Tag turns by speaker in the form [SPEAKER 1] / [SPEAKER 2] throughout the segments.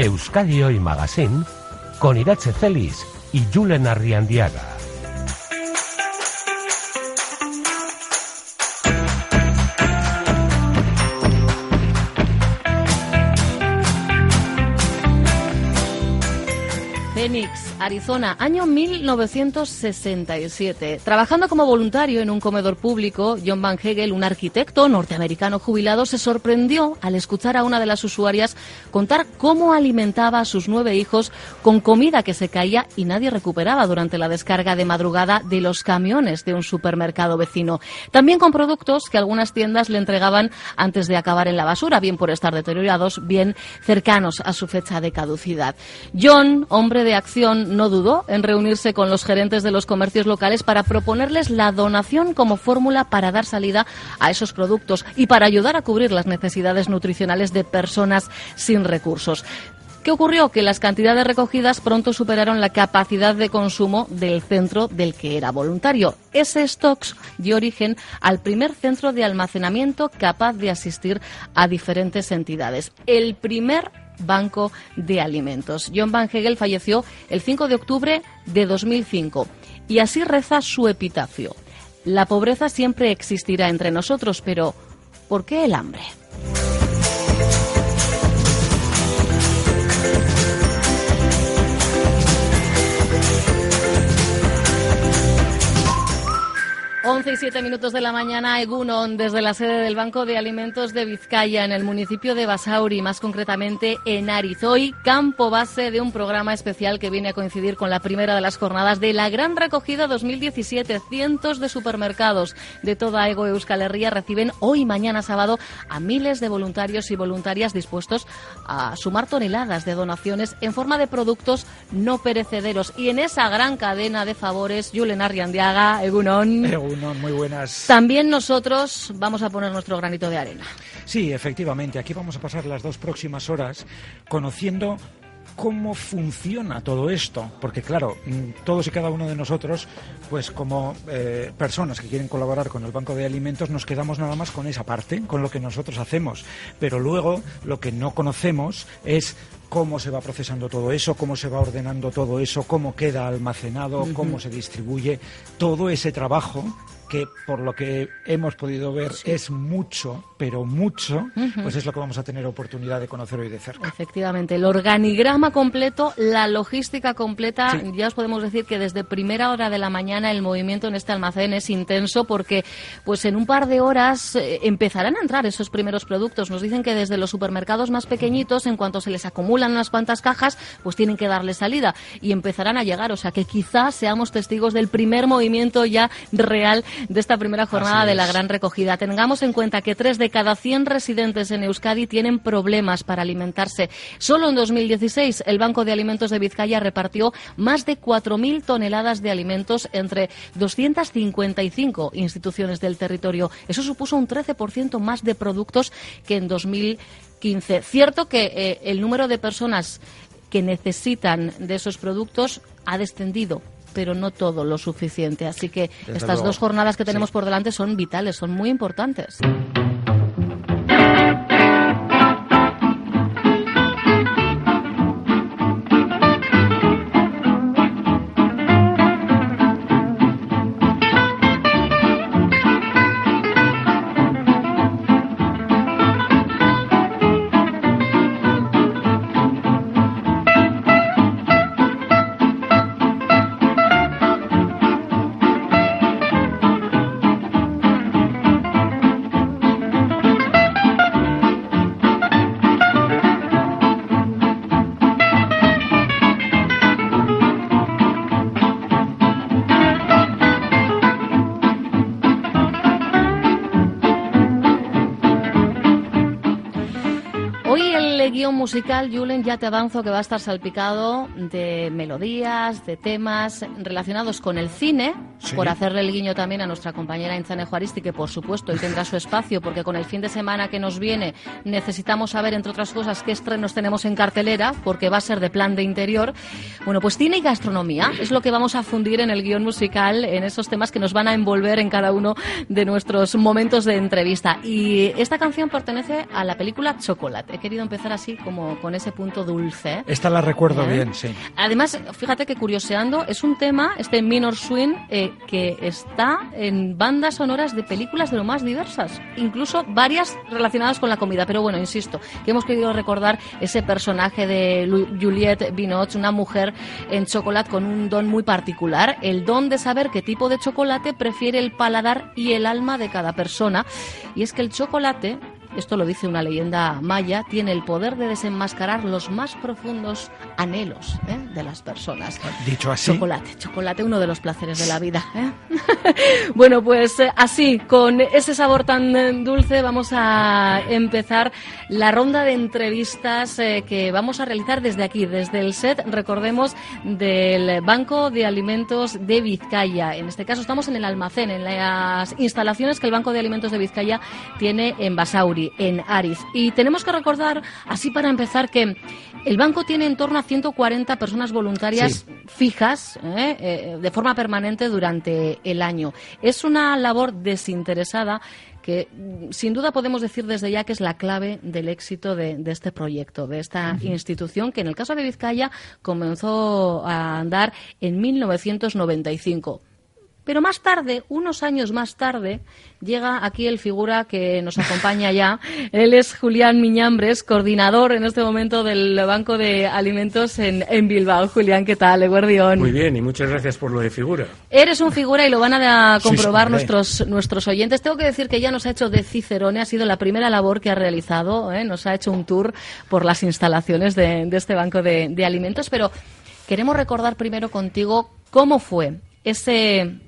[SPEAKER 1] Euskadi Hoy Magazine con Irache Celis y Julen Arriandiaga.
[SPEAKER 2] Arizona, año 1967. Trabajando como voluntario en un comedor público, John Van Hegel, un arquitecto norteamericano jubilado, se sorprendió al escuchar a una de las usuarias contar cómo alimentaba a sus nueve hijos con comida que se caía y nadie recuperaba durante la descarga de madrugada de los camiones de un supermercado vecino. También con productos que algunas tiendas le entregaban antes de acabar en la basura, bien por estar deteriorados, bien cercanos a su fecha de caducidad. John, hombre de acción no dudó en reunirse con los gerentes de los comercios locales para proponerles la donación como fórmula para dar salida a esos productos y para ayudar a cubrir las necesidades nutricionales de personas sin recursos. ¿Qué ocurrió? Que las cantidades recogidas pronto superaron la capacidad de consumo del centro del que era voluntario. Ese stocks dio origen al primer centro de almacenamiento capaz de asistir a diferentes entidades. El primer Banco de Alimentos. John Van Hegel falleció el 5 de octubre de 2005 y así reza su epitafio. La pobreza siempre existirá entre nosotros, pero ¿por qué el hambre? 11 y 7 minutos de la mañana, Egunon, desde la sede del Banco de Alimentos de Vizcaya, en el municipio de Basauri, más concretamente en Arizoy, campo base de un programa especial que viene a coincidir con la primera de las jornadas de la Gran Recogida 2017. Cientos de supermercados de toda Ego Euskal Herria reciben hoy, mañana sábado, a miles de voluntarios y voluntarias dispuestos a sumar toneladas de donaciones en forma de productos no perecederos. Y en esa gran cadena de favores, Julen Arriandiaga, Egunon
[SPEAKER 3] muy buenas.
[SPEAKER 2] También nosotros vamos a poner nuestro granito de arena.
[SPEAKER 3] Sí, efectivamente. Aquí vamos a pasar las dos próximas horas conociendo cómo funciona todo esto, porque claro, mm, todos y cada uno de nosotros, pues como eh, personas que quieren colaborar con el Banco de Alimentos, nos quedamos nada más con esa parte, con lo que nosotros hacemos, pero luego lo que no conocemos es cómo se va procesando todo eso, cómo se va ordenando todo eso, cómo queda almacenado, cómo se distribuye, todo ese trabajo que por lo que hemos podido ver es mucho, pero mucho, pues es lo que vamos a tener oportunidad de conocer hoy de cerca.
[SPEAKER 2] Efectivamente, el organigrama completo, la logística completa, ya os podemos decir que desde primera hora de la mañana el movimiento en este almacén es intenso porque pues en un par de horas eh, empezarán a entrar esos primeros productos. Nos dicen que desde los supermercados más pequeñitos, en cuanto se les acumulan unas cuantas cajas, pues tienen que darle salida y empezarán a llegar, o sea que quizás seamos testigos del primer movimiento ya real de esta primera jornada de la gran recogida. Tengamos en cuenta que tres de cada 100 residentes en Euskadi tienen problemas para alimentarse. Solo en 2016 el Banco de Alimentos de Vizcaya repartió más de 4.000 toneladas de alimentos entre 255 instituciones del territorio. Eso supuso un 13% más de productos que en 2015. Cierto que eh, el número de personas que necesitan de esos productos ha descendido pero no todo lo suficiente. Así que estas dos jornadas que tenemos por delante son vitales, son muy importantes. Guion musical, Julen, ya te avanzo que va a estar salpicado de melodías, de temas relacionados con el cine, por hacerle el guiño también a nuestra compañera Inzane Juaristi, que por supuesto hoy tendrá su espacio, porque con el fin de semana que nos viene necesitamos saber, entre otras cosas, qué estrenos tenemos en cartelera, porque va a ser de plan de interior. Bueno, pues cine y gastronomía es lo que vamos a fundir en el guion musical, en esos temas que nos van a envolver en cada uno de nuestros momentos de entrevista. Y esta canción pertenece a la película Chocolate. He querido empezar así, como con ese punto dulce.
[SPEAKER 3] Esta la recuerdo ¿Eh? bien, sí.
[SPEAKER 2] Además, fíjate que curioseando, es un tema, este Minor Swing, eh, que está en bandas sonoras de películas de lo más diversas, incluso varias relacionadas con la comida. Pero bueno, insisto, que hemos querido recordar ese personaje de Juliette Binoche, una mujer en chocolate con un don muy particular, el don de saber qué tipo de chocolate prefiere el paladar y el alma de cada persona. Y es que el chocolate esto lo dice una leyenda maya, tiene el poder de desenmascarar los más profundos anhelos ¿eh? de las personas.
[SPEAKER 3] Dicho así.
[SPEAKER 2] Chocolate, chocolate, uno de los placeres de la vida. ¿eh? bueno, pues eh, así, con ese sabor tan dulce, vamos a empezar la ronda de entrevistas que vamos a realizar desde aquí, desde el set, recordemos, del Banco de Alimentos de Vizcaya. En este caso estamos en el almacén, en las instalaciones que el Banco de Alimentos de Vizcaya tiene en Basauri en Aris. Y tenemos que recordar, así para empezar, que el banco tiene en torno a 140 personas voluntarias fijas ¿eh? Eh, de forma permanente durante el año. Es una labor desinteresada que mm, sin duda podemos decir desde ya que es la clave del éxito de, este proyecto, de esta institución que en el caso de Vizcaya comenzó a andar en 1995. Pero más tarde, unos años más tarde, llega aquí el figura que nos acompaña ya. Él es Julián Miñambres, coordinador en este momento del Banco de Alimentos en, Bilbao. Julián, ¿qué tal? Eguardión.
[SPEAKER 4] Muy bien, y muchas gracias por lo de figura.
[SPEAKER 2] Eres un figura y lo van a comprobar nuestros, nuestros oyentes. Tengo que decir que ya nos ha hecho de Cicerone, ha sido la primera labor que ha realizado, ¿eh? nos ha hecho un tour por las instalaciones de, este Banco de Alimentos, pero queremos recordar primero contigo cómo fue ese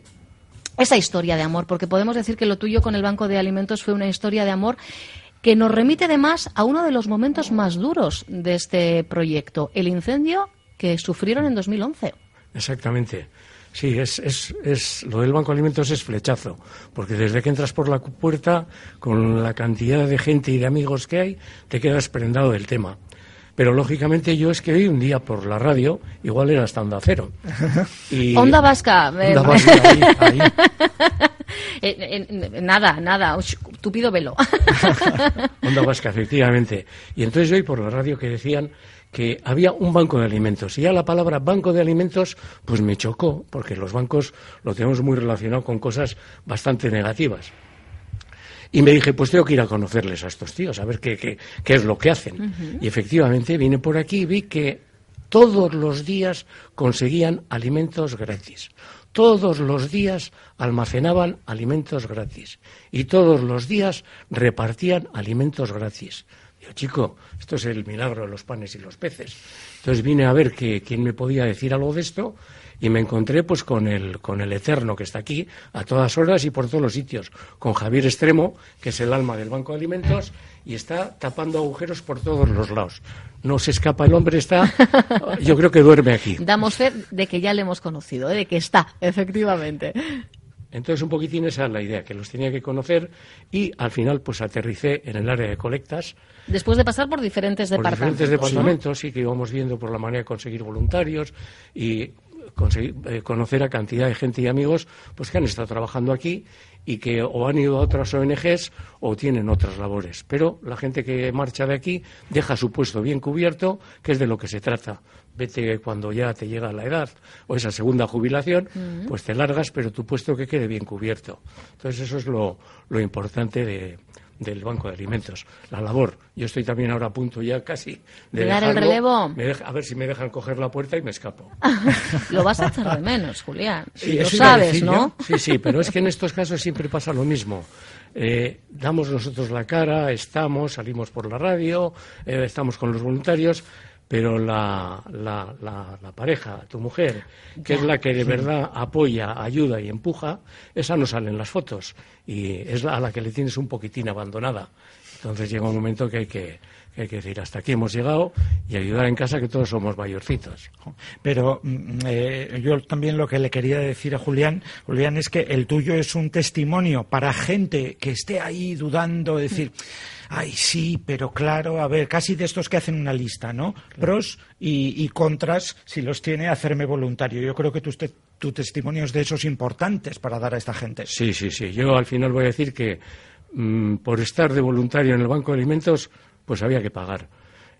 [SPEAKER 2] esa historia de amor, porque podemos decir que lo tuyo con el Banco de Alimentos fue una historia de amor que nos remite además a uno de los momentos más duros de este proyecto, el incendio que sufrieron en 2011.
[SPEAKER 4] Exactamente. Sí, es, es, es, lo del Banco de Alimentos es flechazo, porque desde que entras por la puerta, con la cantidad de gente y de amigos que hay, te quedas prendado del tema. Pero lógicamente yo es que hoy un día por la radio, igual era hasta Onda Cero.
[SPEAKER 2] Y... Onda Vasca.
[SPEAKER 4] Onda Vasca, ahí,
[SPEAKER 2] eh, nada, nada, tupido velo.
[SPEAKER 4] Onda Vasca, efectivamente. Y entonces hoy por la radio que decían que había un banco de alimentos. Y ya la palabra banco de alimentos, pues me chocó, porque los bancos lo tenemos muy relacionado con cosas bastante negativas. Y me dije, pues tengo que ir a conocerles a estos tíos, a ver qué, qué, qué es lo que hacen. Y efectivamente vine por aquí y vi que todos los días conseguían alimentos gratis. Todos los días almacenaban alimentos gratis. Y todos los días repartían alimentos gratis. Digo, chico, esto es el milagro de los panes y los peces. Entonces vine a ver que, quién me podía decir algo de esto y me encontré pues con el, con el Eterno que está aquí a todas horas y por todos los sitios, con Javier Extremo, que es el alma del Banco de Alimentos, y está tapando agujeros por todos los lados. No se escapa el hombre, está, yo creo que duerme aquí.
[SPEAKER 2] Damos fe de que ya le hemos conocido, ¿eh? de que está, efectivamente.
[SPEAKER 4] Entonces, un poquitín esa es la idea, que los tenía que conocer y al final pues aterricé en el área de colectas.
[SPEAKER 2] Después de pasar por diferentes
[SPEAKER 4] por
[SPEAKER 2] departamentos.
[SPEAKER 4] diferentes departamentos, sí, que íbamos viendo por la manera de conseguir voluntarios y conseguir, eh, conocer a cantidad de gente y amigos pues que han estado trabajando aquí y que o han ido a otras ONGs o tienen otras labores. Pero la gente que marcha de aquí deja su puesto bien cubierto, que es de lo que se trata. Vete cuando ya te llega la edad o esa segunda jubilación, pues te largas, pero tu puesto que quede bien cubierto. Entonces eso es lo, lo importante de, del Banco de Alimentos, la labor. Yo estoy también ahora a punto ya casi de,
[SPEAKER 2] dar el relevo.
[SPEAKER 4] a ver si me dejan coger la puerta y me escapo.
[SPEAKER 2] lo vas a echar de menos, Julián. Sí, lo sabes, ¿no?
[SPEAKER 4] Sí, sí, pero es que en estos casos siempre pasa lo mismo. Eh, damos nosotros la cara, estamos, salimos por la radio, eh, estamos con los voluntarios, pero la, la, la, pareja, tu mujer, que es la que de verdad apoya, ayuda y empuja, esa no sale en las fotos y es a la que le tienes un poquitín abandonada. Entonces llega un momento que hay que, que hay que decir, hasta aquí hemos llegado y ayudar en casa que todos somos mayorcitos.
[SPEAKER 3] Pero mm, eh, yo también lo que le quería decir a Julián, Julián, es que el tuyo es un testimonio para gente que esté ahí dudando, decir, ay, sí, pero claro, a ver, casi de estos que hacen una lista, ¿no? Pros y, contras, si los tiene, hacerme voluntario. Yo creo que tu, tu testimonio es de esos importantes para dar a esta gente.
[SPEAKER 4] Sí, sí, sí. Yo al final voy a decir que mm, por estar de voluntario en el Banco de Alimentos pues había que pagar.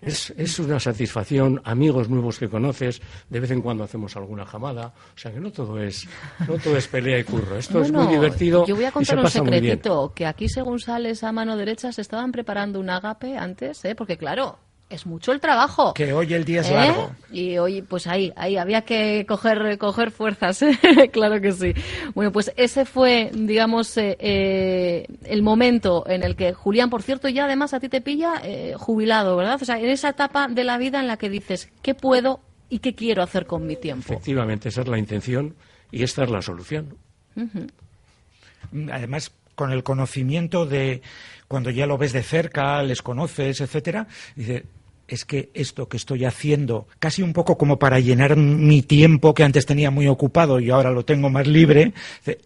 [SPEAKER 4] Es, es, una satisfacción, amigos nuevos que conoces, de vez en cuando hacemos alguna jamada, o sea que no todo es, no todo es pelea y curro, esto es muy divertido.
[SPEAKER 2] Yo voy a contar un secretito, que aquí según sales a mano derecha se estaban preparando un agape antes, ¿eh? porque claro, es mucho el trabajo.
[SPEAKER 3] Que hoy el día es largo.
[SPEAKER 2] ¿Eh? Y hoy, pues ahí, ahí había que coger, coger fuerzas, claro que sí. Bueno, pues ese fue, digamos, eh, eh, el momento en el que Julián, por cierto, ya además a ti te pilla jubilado, ¿verdad? O sea, en esa etapa de la vida en la que dices, ¿qué puedo y qué quiero hacer con mi tiempo?
[SPEAKER 4] Efectivamente, esa es la intención y esta es la solución.
[SPEAKER 3] Además, con el conocimiento de cuando ya lo ves de cerca, les conoces, etcétera, dice, es que esto que estoy haciendo, casi un poco como para llenar mi tiempo que antes tenía muy ocupado y ahora lo tengo más libre,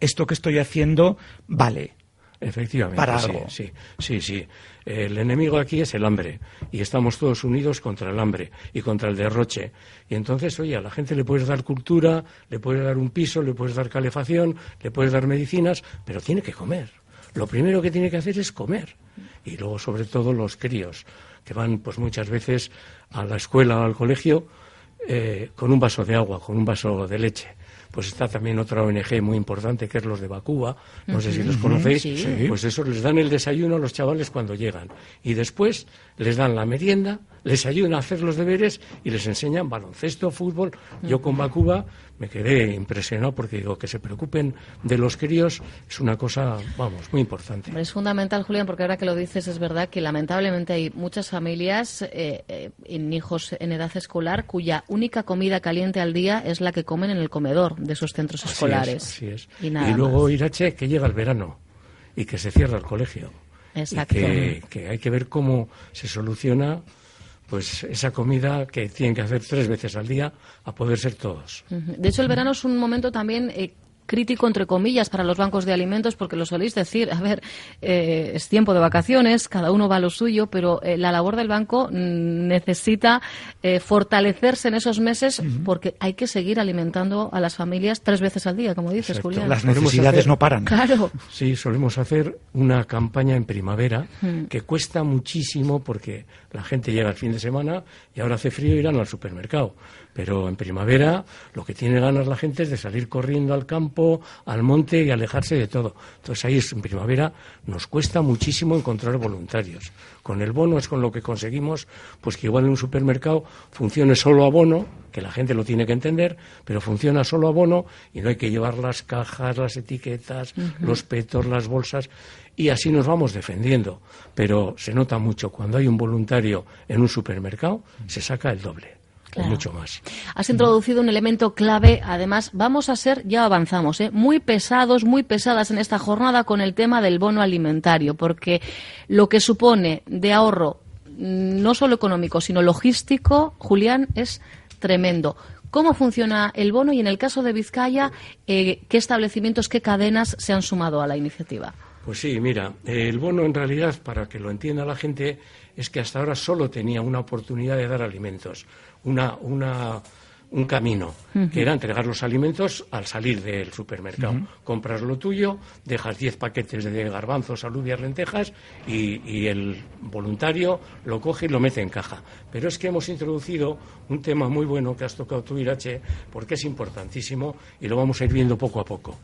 [SPEAKER 3] esto que estoy haciendo vale.
[SPEAKER 4] Efectivamente.
[SPEAKER 3] Para
[SPEAKER 4] sí,
[SPEAKER 3] algo.
[SPEAKER 4] Sí, sí, sí. El enemigo aquí es el hambre y estamos todos unidos contra el hambre y contra el derroche. Y entonces, oye, a la gente le puedes dar cultura, le puedes dar un piso, le puedes dar calefacción, le puedes dar medicinas, pero tiene que comer. Lo primero que tiene que hacer es comer. Y luego, sobre todo, los críos que van pues muchas veces a la escuela o al colegio eh, con un vaso de agua, con un vaso de leche. Pues está también otra ONG muy importante que es los de Bacuba, no sé si los conocéis, pues eso les dan el desayuno a los chavales cuando llegan. Y después les dan la merienda, les ayudan a hacer los deberes y les enseñan baloncesto, fútbol. Yo con Bacuba me quedé impresionado porque digo que se preocupen de los críos es una cosa, vamos, muy importante.
[SPEAKER 2] Es fundamental, Julián, porque ahora que lo dices es verdad que lamentablemente hay muchas familias eh, eh, en hijos en edad escolar cuya única comida caliente al día es la que comen en el comedor de esos centros escolares.
[SPEAKER 4] así es. Y, luego Irache que llega el verano y que se cierra el colegio.
[SPEAKER 2] Exacto.
[SPEAKER 4] que hay que ver cómo se soluciona pues esa comida que tienen que hacer tres veces al día a poder ser todos.
[SPEAKER 2] De hecho, el verano es un momento también eh, crítico, entre comillas, para los bancos de alimentos, porque lo soléis decir, a ver, eh, es tiempo de vacaciones, cada uno va a lo suyo, pero eh, la labor del banco mm, necesita eh, fortalecerse en esos meses porque hay que seguir alimentando a las familias tres veces al día, como dices, Julián.
[SPEAKER 3] Las necesidades no paran.
[SPEAKER 2] Claro.
[SPEAKER 4] Sí, solemos hacer una campaña en primavera que cuesta muchísimo porque la gente llega el fin de semana y ahora hace frío y irán al supermercado. Pero en primavera lo que tiene ganas la gente es de salir corriendo al campo, al monte y alejarse de todo. Entonces ahí en primavera nos cuesta muchísimo encontrar voluntarios. Con el bono es con lo que conseguimos pues que igual en un supermercado funcione solo a bono, que la gente lo tiene que entender, pero funciona solo a bono y no hay que llevar las cajas, las etiquetas, los petos, las bolsas y así nos vamos defendiendo. Pero se nota mucho cuando hay un voluntario en un supermercado, se saca el doble mucho más.
[SPEAKER 2] Has introducido un elemento clave, además vamos a ser, ya avanzamos, ¿eh? muy pesados, muy pesadas en esta jornada con el tema del bono alimentario, porque lo que supone de ahorro, mm, no solo económico, sino logístico, Julián, es tremendo. ¿Cómo funciona el bono y en el caso de Vizcaya, eh, qué establecimientos, qué cadenas se han sumado a la iniciativa?
[SPEAKER 4] Pues sí, mira, el bono en realidad, para que lo entienda la gente, es que hasta ahora solo tenía una oportunidad de dar alimentos una, una, un camino, que era entregar los alimentos al salir del supermercado. Compras lo tuyo, dejas 10 paquetes de garbanzos, alubias, lentejas y, el voluntario lo coge y lo mete en caja. Pero es que hemos introducido un tema muy bueno que has tocado tú, Irache, porque es importantísimo y lo vamos a ir viendo poco a poco.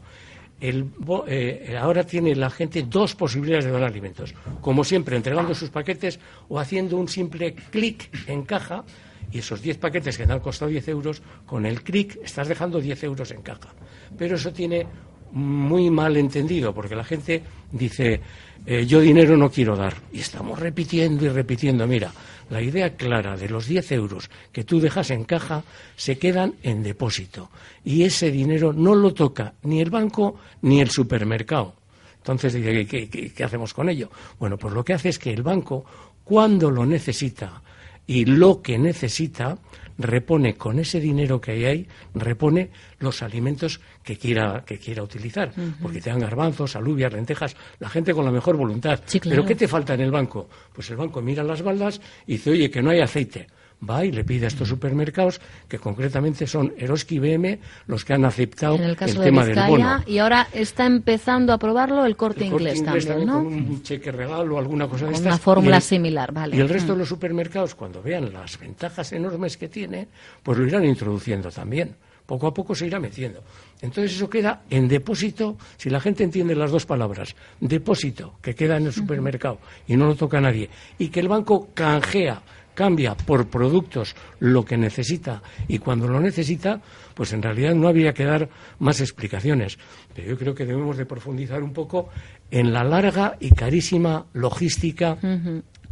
[SPEAKER 4] El, eh, ahora tiene la gente dos posibilidades de dar alimentos. Como siempre, entregando sus paquetes o haciendo un simple clic en caja y esos 10 paquetes que te han costado 10 euros, con el clic estás dejando 10 euros en caja. Pero eso tiene muy mal entendido, porque la gente dice, eh, yo dinero no quiero dar. Y estamos repitiendo y repitiendo, mira, la idea clara de los 10 euros que tú dejas en caja se quedan en depósito. Y ese dinero no lo toca ni el banco ni el supermercado. Entonces, ¿qué, qué, qué hacemos con ello? Bueno, pues lo que hace es que el banco cuando lo necesita y lo que necesita, repone con ese dinero que hay ahí, repone los alimentos que quiera, que quiera utilizar. Porque te dan garbanzos, alubias, lentejas, la gente con la mejor voluntad. Pero ¿qué te falta en el banco? Pues el banco mira las baldas y dice, oye, que no hay aceite va y le pide a estos supermercados, que concretamente son Eroski y BM, los que han aceptado
[SPEAKER 2] el,
[SPEAKER 4] tema del bono.
[SPEAKER 2] Y ahora está empezando a probarlo el corte, inglés, también, ¿no?
[SPEAKER 4] Con un cheque regalo o alguna cosa de
[SPEAKER 2] estas. Una fórmula similar, vale.
[SPEAKER 4] Y el resto de mm. los supermercados, cuando vean las ventajas enormes que tiene, pues lo irán introduciendo también. Poco a poco se irá metiendo. Entonces eso queda en depósito, si la gente entiende las dos palabras, depósito, que queda en el supermercado y no lo toca a nadie, y que el banco canjea cambia por productos lo que necesita y cuando lo necesita, pues en realidad no habría que dar más explicaciones. Pero yo creo que debemos de profundizar un poco en la larga y carísima logística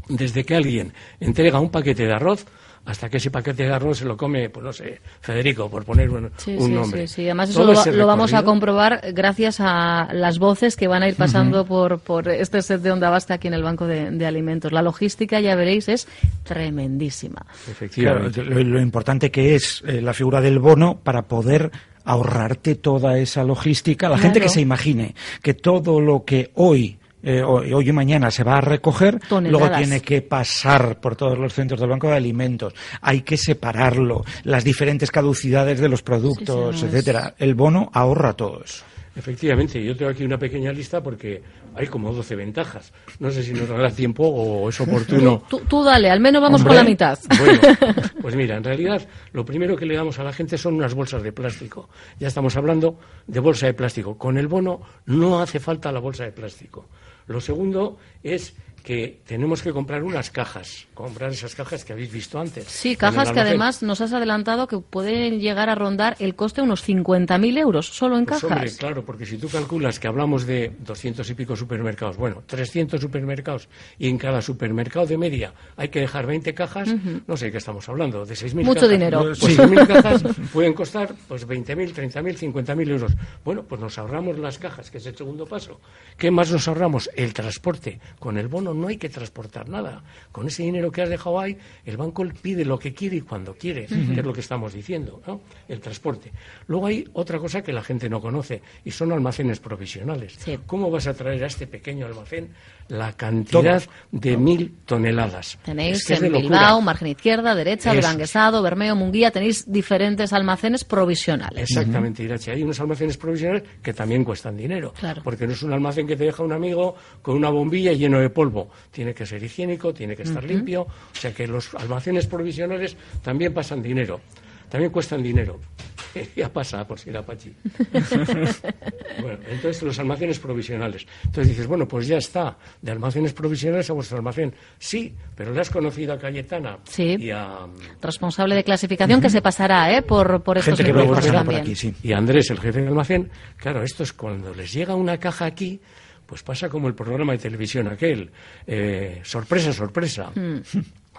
[SPEAKER 4] desde que alguien entrega un paquete de arroz hasta que ese paquete de arroz se lo come, pues no sé, Federico, por poner un, nombre.
[SPEAKER 2] Sí, sí, además eso lo, vamos a comprobar gracias a las voces que van a ir pasando por, por este set de Onda Basta aquí en el Banco de, Alimentos. La logística, ya veréis, es tremendísima.
[SPEAKER 3] Efectivamente. lo, importante que es eh, la figura del bono para poder ahorrarte toda esa logística. La gente que se imagine que todo lo que hoy eh, hoy y mañana se va a recoger, luego tiene que pasar por todos los centros del Banco de Alimentos, hay que separarlo, las diferentes caducidades de los productos, etcétera. El bono ahorra todo eso.
[SPEAKER 4] Efectivamente, yo tengo aquí una pequeña lista porque hay como 12 ventajas. No sé si nos dará tiempo o es oportuno.
[SPEAKER 2] Tú, dale, al menos vamos con la mitad.
[SPEAKER 4] Bueno, pues mira, en realidad lo primero que le damos a la gente son unas bolsas de plástico. Ya estamos hablando de bolsa de plástico. Con el bono no hace falta la bolsa de plástico. Lo segundo es que tenemos que comprar unas cajas, comprar esas cajas que habéis visto antes.
[SPEAKER 2] Sí, cajas que además nos has adelantado que pueden llegar a rondar el coste de unos 50.000 euros solo en
[SPEAKER 4] pues
[SPEAKER 2] cajas.
[SPEAKER 4] Hombre, claro, porque si tú calculas que hablamos de 200 y pico supermercados, bueno, 300 supermercados y en cada supermercado de media hay que dejar 20 cajas, no sé de qué estamos hablando, de 6.000
[SPEAKER 2] Mucho dinero.
[SPEAKER 4] Pues 6.000 cajas pueden costar pues 20.000, 30.000, 50.000 euros. Bueno, pues nos ahorramos las cajas, que es el segundo paso. ¿Qué más nos ahorramos? El transporte. Con el bono no hay que transportar nada. Con ese dinero que has dejado ahí, el banco pide lo que quiere y cuando quiere, que es lo que estamos diciendo, ¿no? El transporte. Luego hay otra cosa que la gente no conoce y son almacenes provisionales. ¿Cómo vas a traer a este pequeño almacén la cantidad de mil toneladas?
[SPEAKER 2] Tenéis en Bilbao, margen izquierda, derecha, Duranguesado, Bermeo, Munguía, tenéis diferentes almacenes provisionales.
[SPEAKER 4] Exactamente, Irache. Hay unos almacenes provisionales que también cuestan dinero. Porque no es un almacén que te deja un amigo con una bombilla lleno de polvo tiene que ser higiénico, tiene que estar limpio, o sea que los almacenes provisionales también pasan dinero, también cuestan dinero. ya pasa por si era Pachi. bueno, entonces los almacenes provisionales. Entonces dices, bueno, pues ya está, de almacenes provisionales a vuestro almacén. Sí, pero le has conocido a Cayetana
[SPEAKER 2] sí.
[SPEAKER 4] y a...
[SPEAKER 2] Responsable de clasificación que se pasará ¿eh? por, por estos
[SPEAKER 4] Gente que también. Aquí, sí. Y Andrés, el jefe de almacén, claro, esto es cuando les llega una caja aquí, pues pasa como el programa de televisión aquel. Eh, sorpresa, sorpresa. Hmm.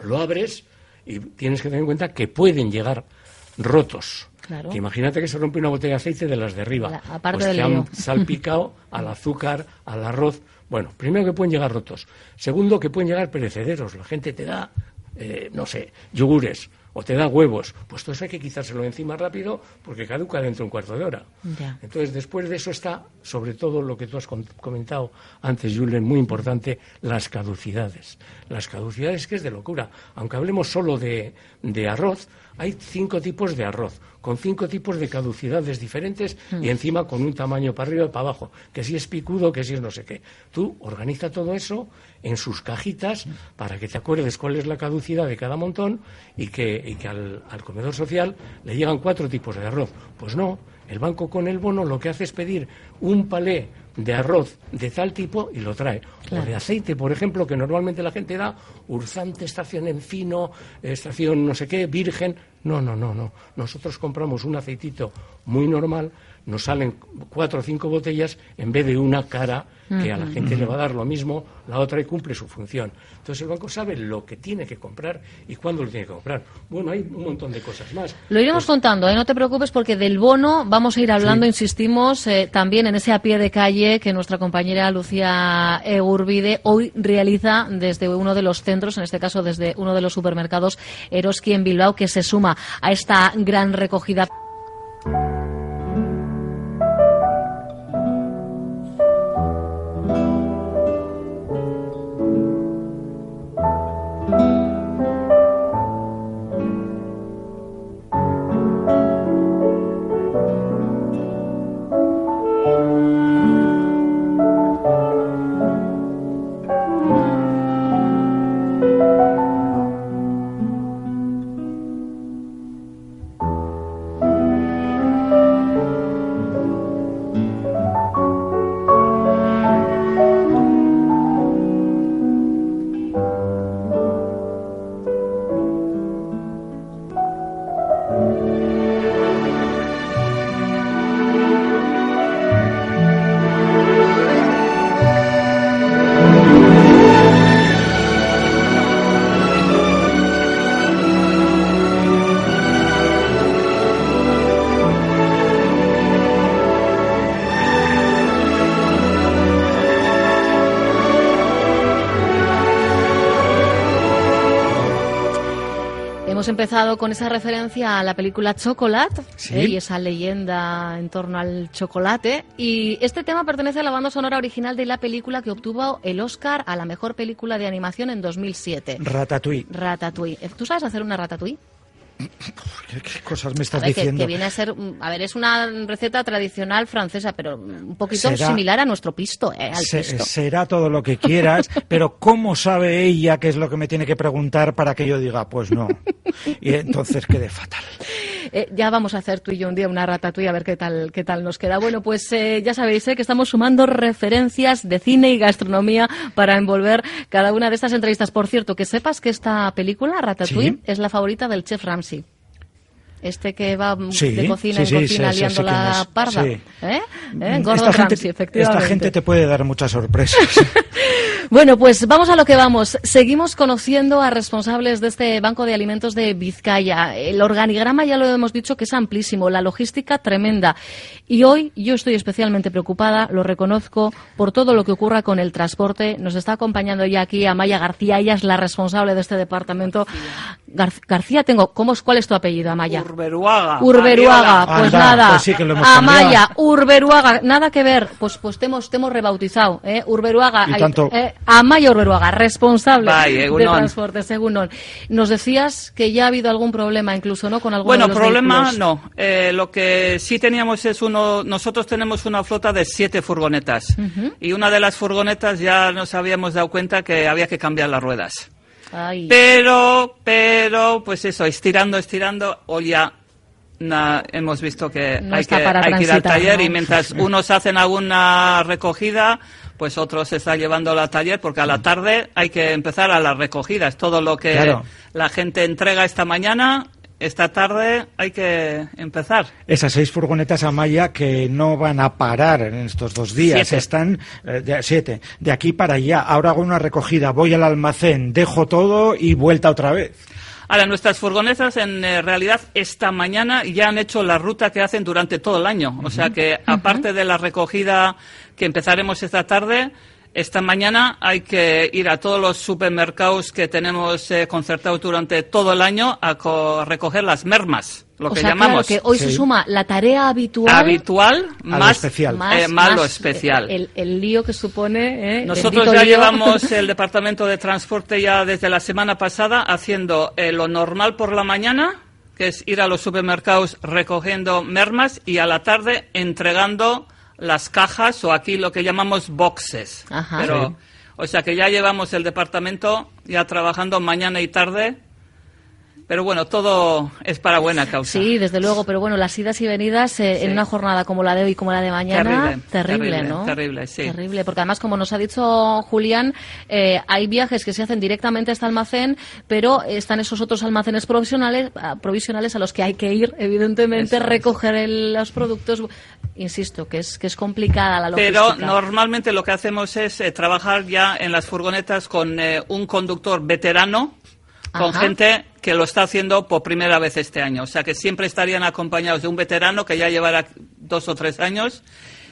[SPEAKER 4] Lo abres y tienes que tener en cuenta que pueden llegar rotos. Que imagínate que se rompe una botella de aceite de las de arriba.
[SPEAKER 2] aparte pues
[SPEAKER 4] que han salpicado al azúcar, al arroz. Bueno, primero que pueden llegar rotos. Segundo, que pueden llegar perecederos. La gente te da, eh, no sé, yogures o te da huevos, pues todo eso hay que quitárselo encima rápido porque caduca dentro de un cuarto de hora. Entonces, después de eso está, sobre todo lo que tú has comentado antes, Julen, muy importante, las caducidades. Las caducidades que es de locura. Aunque hablemos solo de, de arroz, hay cinco tipos de arroz, con cinco tipos de caducidades diferentes y hmm. encima con un tamaño para arriba y para abajo, que si es picudo, que si es no sé qué. Tú organiza todo eso en sus cajitas para que te acuerdes cuál es la caducidad de cada montón y que, y que al, al comedor social le llegan cuatro tipos de arroz. Pues no, el banco con el bono lo que hace es pedir un palé de arroz de tal tipo y lo trae. O de aceite, por ejemplo, que normalmente la gente da urzante, estación en fino, estación no sé qué, virgen. No, no, no, no. Nosotros compramos un aceitito muy normal, nos salen cuatro o cinco botellas en vez de una cara que a la gente le va a dar lo mismo, la otra y cumple su función. Entonces el banco sabe lo que tiene que comprar y cuándo lo tiene que comprar. Bueno, hay un montón de cosas más.
[SPEAKER 2] Lo iremos pues contando, ¿eh? no te preocupes porque del bono vamos a ir hablando, insistimos, eh, también en ese a pie de calle que nuestra compañera Lucía Egurbide hoy realiza desde uno de los centros, en este caso desde uno de los supermercados Eroski en Bilbao, que se suma a esta gran recogida. Empezado con esa referencia a la película Chocolate
[SPEAKER 3] Sí.
[SPEAKER 2] ¿eh? y esa leyenda en torno al chocolate. Y este tema pertenece a la banda sonora original de la película que obtuvo el Oscar a la mejor película de animación en 2007.
[SPEAKER 3] Ratatouille.
[SPEAKER 2] Ratatouille. Eh, ¿Tú sabes hacer una ratatouille?
[SPEAKER 3] ¿Qué, cosas me
[SPEAKER 2] A
[SPEAKER 3] estás
[SPEAKER 2] ver,
[SPEAKER 3] diciendo?
[SPEAKER 2] que viene a ser, a ver, es una receta tradicional francesa, pero un poquito
[SPEAKER 3] Será-
[SPEAKER 2] similar a nuestro pisto, ¿eh? Al
[SPEAKER 3] Se-
[SPEAKER 2] pisto.
[SPEAKER 3] será todo lo que quieras, pero ¿cómo sabe ella qué es lo que me tiene que preguntar para que yo diga, pues no? Y entonces quede fatal.
[SPEAKER 2] Eh, ya vamos a hacer tú y yo un día una ratatouille a ver qué tal, qué tal nos queda. Bueno, pues eh, ya sabéis que estamos sumando referencias de cine y gastronomía para envolver cada una de estas entrevistas. Por cierto, que sepas que esta película, Ratatouille,
[SPEAKER 3] Sí.
[SPEAKER 2] es la favorita del chef Ramsay. Este que va
[SPEAKER 3] Sí,
[SPEAKER 2] de cocina
[SPEAKER 3] sí,
[SPEAKER 2] en cocina liando la parda.
[SPEAKER 3] sí.
[SPEAKER 2] ¿Eh? ¿Eh? Gordon
[SPEAKER 3] esta, gente,
[SPEAKER 2] Ramsay, efectivamente.
[SPEAKER 3] esta gente te puede dar muchas sorpresas.
[SPEAKER 2] Bueno, pues vamos a lo que vamos. Seguimos conociendo a responsables de este Banco de Alimentos de Vizcaya. El organigrama ya lo hemos dicho que es amplísimo, la logística tremenda. Y hoy yo estoy especialmente preocupada, lo reconozco, por todo lo que ocurra con el transporte. Nos está acompañando ya aquí Amaya García, ella es la responsable de este departamento. Gar- García, tengo, ¿cómo es, ¿cuál es tu apellido, Amaya?
[SPEAKER 5] Urberuaga.
[SPEAKER 2] Urberuaga, pues
[SPEAKER 3] Anda,
[SPEAKER 2] nada.
[SPEAKER 3] pues sí que lo hemos
[SPEAKER 2] Amaya,
[SPEAKER 3] cambiado.
[SPEAKER 2] Urberuaga, nada que ver. Pues pues te hemos, te hemos rebautizado, ¿eh? Urberuaga.
[SPEAKER 3] Y tanto.
[SPEAKER 2] eh, Amaya Urberuaga, responsable
[SPEAKER 5] Bai,
[SPEAKER 2] de
[SPEAKER 5] egunon.
[SPEAKER 2] transporte, según non. Nos decías que ya ha habido algún problema, incluso, ¿no? Con algunos
[SPEAKER 5] Bueno,
[SPEAKER 2] de los
[SPEAKER 5] problema
[SPEAKER 2] vehículos.
[SPEAKER 5] no. Eh, lo que sí teníamos es uno. Nosotros tenemos una flota de siete furgonetas. Y una de las furgonetas ya nos habíamos dado cuenta que había que cambiar las ruedas.
[SPEAKER 2] Ay.
[SPEAKER 5] Pero, pero, pues eso, estirando, estirando, hoy ya na- hemos visto que,
[SPEAKER 2] No
[SPEAKER 5] hay, que hay que ir al taller
[SPEAKER 2] ¿no?
[SPEAKER 5] y mientras unos hacen alguna recogida, pues otros se está llevando al taller porque a la tarde hay que empezar a las recogidas. Todo lo que
[SPEAKER 3] Claro.
[SPEAKER 5] la gente entrega esta mañana, esta tarde hay que empezar.
[SPEAKER 3] Esas seis furgonetas Amaya que no van a parar en estos dos días,
[SPEAKER 5] Siete.
[SPEAKER 3] están eh, de, siete, de aquí para allá. Ahora hago una recogida, voy al almacén, dejo todo y vuelta otra vez.
[SPEAKER 5] Ahora, nuestras furgonetas en eh, realidad esta mañana ya han hecho la ruta que hacen durante todo el año. O sea que aparte de la recogida que empezaremos esta tarde, esta mañana hay que ir a todos los supermercados que tenemos eh, concertados durante todo el año a co- recoger las mermas, lo
[SPEAKER 2] o
[SPEAKER 5] que
[SPEAKER 2] sea,
[SPEAKER 5] llamamos.
[SPEAKER 2] claro, que hoy se suma la tarea habitual.
[SPEAKER 5] Habitual
[SPEAKER 3] A lo
[SPEAKER 5] más,
[SPEAKER 3] especial.
[SPEAKER 2] Más,
[SPEAKER 5] eh, más lo
[SPEAKER 2] más,
[SPEAKER 5] especial.
[SPEAKER 2] eh, El, el lío que supone. ¿eh?
[SPEAKER 5] Nosotros ya
[SPEAKER 2] lío.
[SPEAKER 5] llevamos el departamento de transporte ya desde la semana pasada haciendo eh, lo normal por la mañana, que es ir a los supermercados recogiendo mermas y a la tarde entregando las cajas o aquí lo que llamamos boxes.
[SPEAKER 2] Ajá.
[SPEAKER 5] Pero,
[SPEAKER 2] Sí.
[SPEAKER 5] o sea que ya llevamos el departamento ya trabajando mañana y tarde. Pero bueno, todo es para buena causa.
[SPEAKER 2] Sí, desde luego, pero bueno, las idas y venidas eh,
[SPEAKER 5] Sí.
[SPEAKER 2] en una jornada como la de hoy, como la de mañana,
[SPEAKER 5] Terrible,
[SPEAKER 2] terrible,
[SPEAKER 5] terrible,
[SPEAKER 2] ¿no?
[SPEAKER 5] terrible, sí.
[SPEAKER 2] Terrible, porque además, como nos ha dicho Julián, eh, hay viajes que se hacen directamente a este almacén, pero están esos otros almacenes provisionales, ah, provisionales a los que hay que ir, evidentemente,
[SPEAKER 5] Eso
[SPEAKER 2] recoger el- los productos. Insisto, que es que es complicada la
[SPEAKER 5] Pero
[SPEAKER 2] logística.
[SPEAKER 5] normalmente lo que hacemos es eh, trabajar ya en las furgonetas con un conductor veterano, con
[SPEAKER 2] Ajá.
[SPEAKER 5] gente que lo está haciendo por primera vez este año. O sea que siempre estarían acompañados de un veterano que ya llevará dos o tres años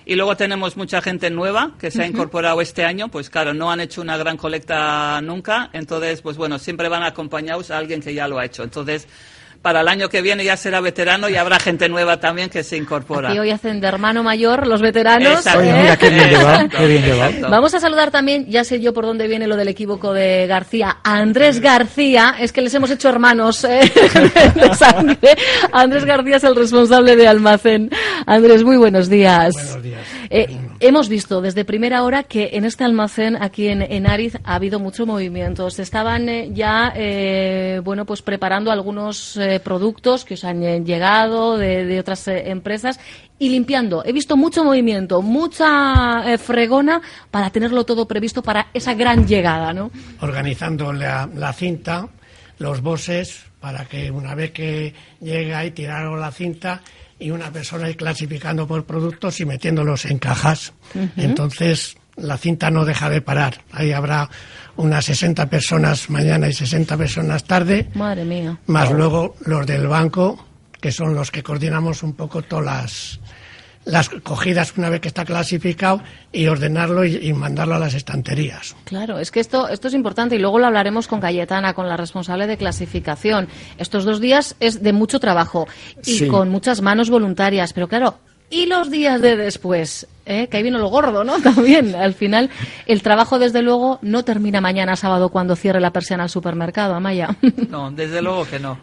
[SPEAKER 5] Y luego tenemos mucha gente nueva que se ha incorporado este año, pues claro, no han hecho una gran colecta nunca, entonces, pues bueno, siempre van acompañados a alguien que ya lo ha hecho. Entonces, para el año que viene ya será veterano y habrá gente nueva también que se incorpora.
[SPEAKER 2] Y hoy hacen de hermano mayor los veteranos.
[SPEAKER 3] Oye,
[SPEAKER 2] ¿eh?
[SPEAKER 3] mira, qué bien llevado, qué bien llevado.
[SPEAKER 5] Exacto.
[SPEAKER 2] Vamos a saludar también, ya sé yo por dónde viene lo del equívoco de García, a Andrés García, es que les hemos hecho hermanos eh, de sangre. Andrés García es el responsable de almacén. Andrés, muy buenos días.
[SPEAKER 4] Buenos días.
[SPEAKER 2] Eh, hemos visto desde primera hora que en este almacén aquí en, en Ariz ha habido mucho movimiento. Se estaban eh, ya, eh, bueno, pues preparando algunos eh, productos que os han eh, llegado de, de otras eh, empresas y limpiando. He visto mucho movimiento, mucha eh, fregona para tenerlo todo previsto para esa gran llegada, ¿no?
[SPEAKER 6] organizando la, la cinta, los bosses, para que una vez que llega ahí tiraron la cinta y una persona ir clasificando por productos y metiéndolos en cajas. Entonces la cinta no deja de parar. Ahí habrá unas 60 personas mañana y 60 personas tarde,
[SPEAKER 2] Madre mía.
[SPEAKER 6] más luego los del banco, que son los que coordinamos un poco todas las, las cogidas una vez que está clasificado y ordenarlo y, y mandarlo a las estanterías.
[SPEAKER 2] Claro, es que esto, esto es importante y luego lo hablaremos con Cayetana, con la responsable de clasificación. Estos dos días es de mucho trabajo y
[SPEAKER 3] Sí.
[SPEAKER 2] con muchas manos voluntarias, pero claro, y los días de después, ¿eh? que ahí vino lo gordo, ¿no? También, al final, el trabajo desde luego no termina mañana sábado cuando cierre la persiana al supermercado, Amaya.
[SPEAKER 5] No, desde luego que no.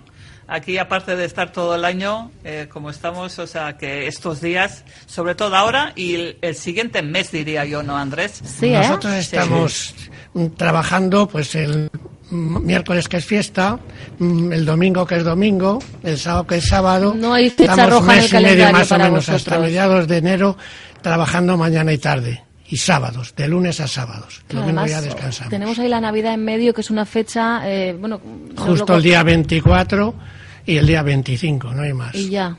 [SPEAKER 5] Aquí, aparte de estar todo el año, eh, como estamos, o sea, que estos días, sobre todo ahora y el, el siguiente mes, diría yo, ¿no, Andrés?
[SPEAKER 2] Sí, ¿eh?
[SPEAKER 6] Nosotros estamos mm, trabajando pues el miércoles que es fiesta, el domingo que es domingo, el sábado que es sábado.
[SPEAKER 2] No hay fecha
[SPEAKER 6] Estamos
[SPEAKER 2] roja en el
[SPEAKER 6] mes y medio
[SPEAKER 2] calendario
[SPEAKER 6] más o
[SPEAKER 2] para
[SPEAKER 6] menos hasta
[SPEAKER 2] vosotros.
[SPEAKER 6] mediados de enero trabajando mañana y tarde y sábados, de lunes a sábados.
[SPEAKER 2] Además,
[SPEAKER 6] ya descansamos.
[SPEAKER 2] tenemos ahí la Navidad en medio, que es una fecha, eh, bueno... lo
[SPEAKER 6] Justo el día 24 y el día 25, no hay más.
[SPEAKER 2] Y ya.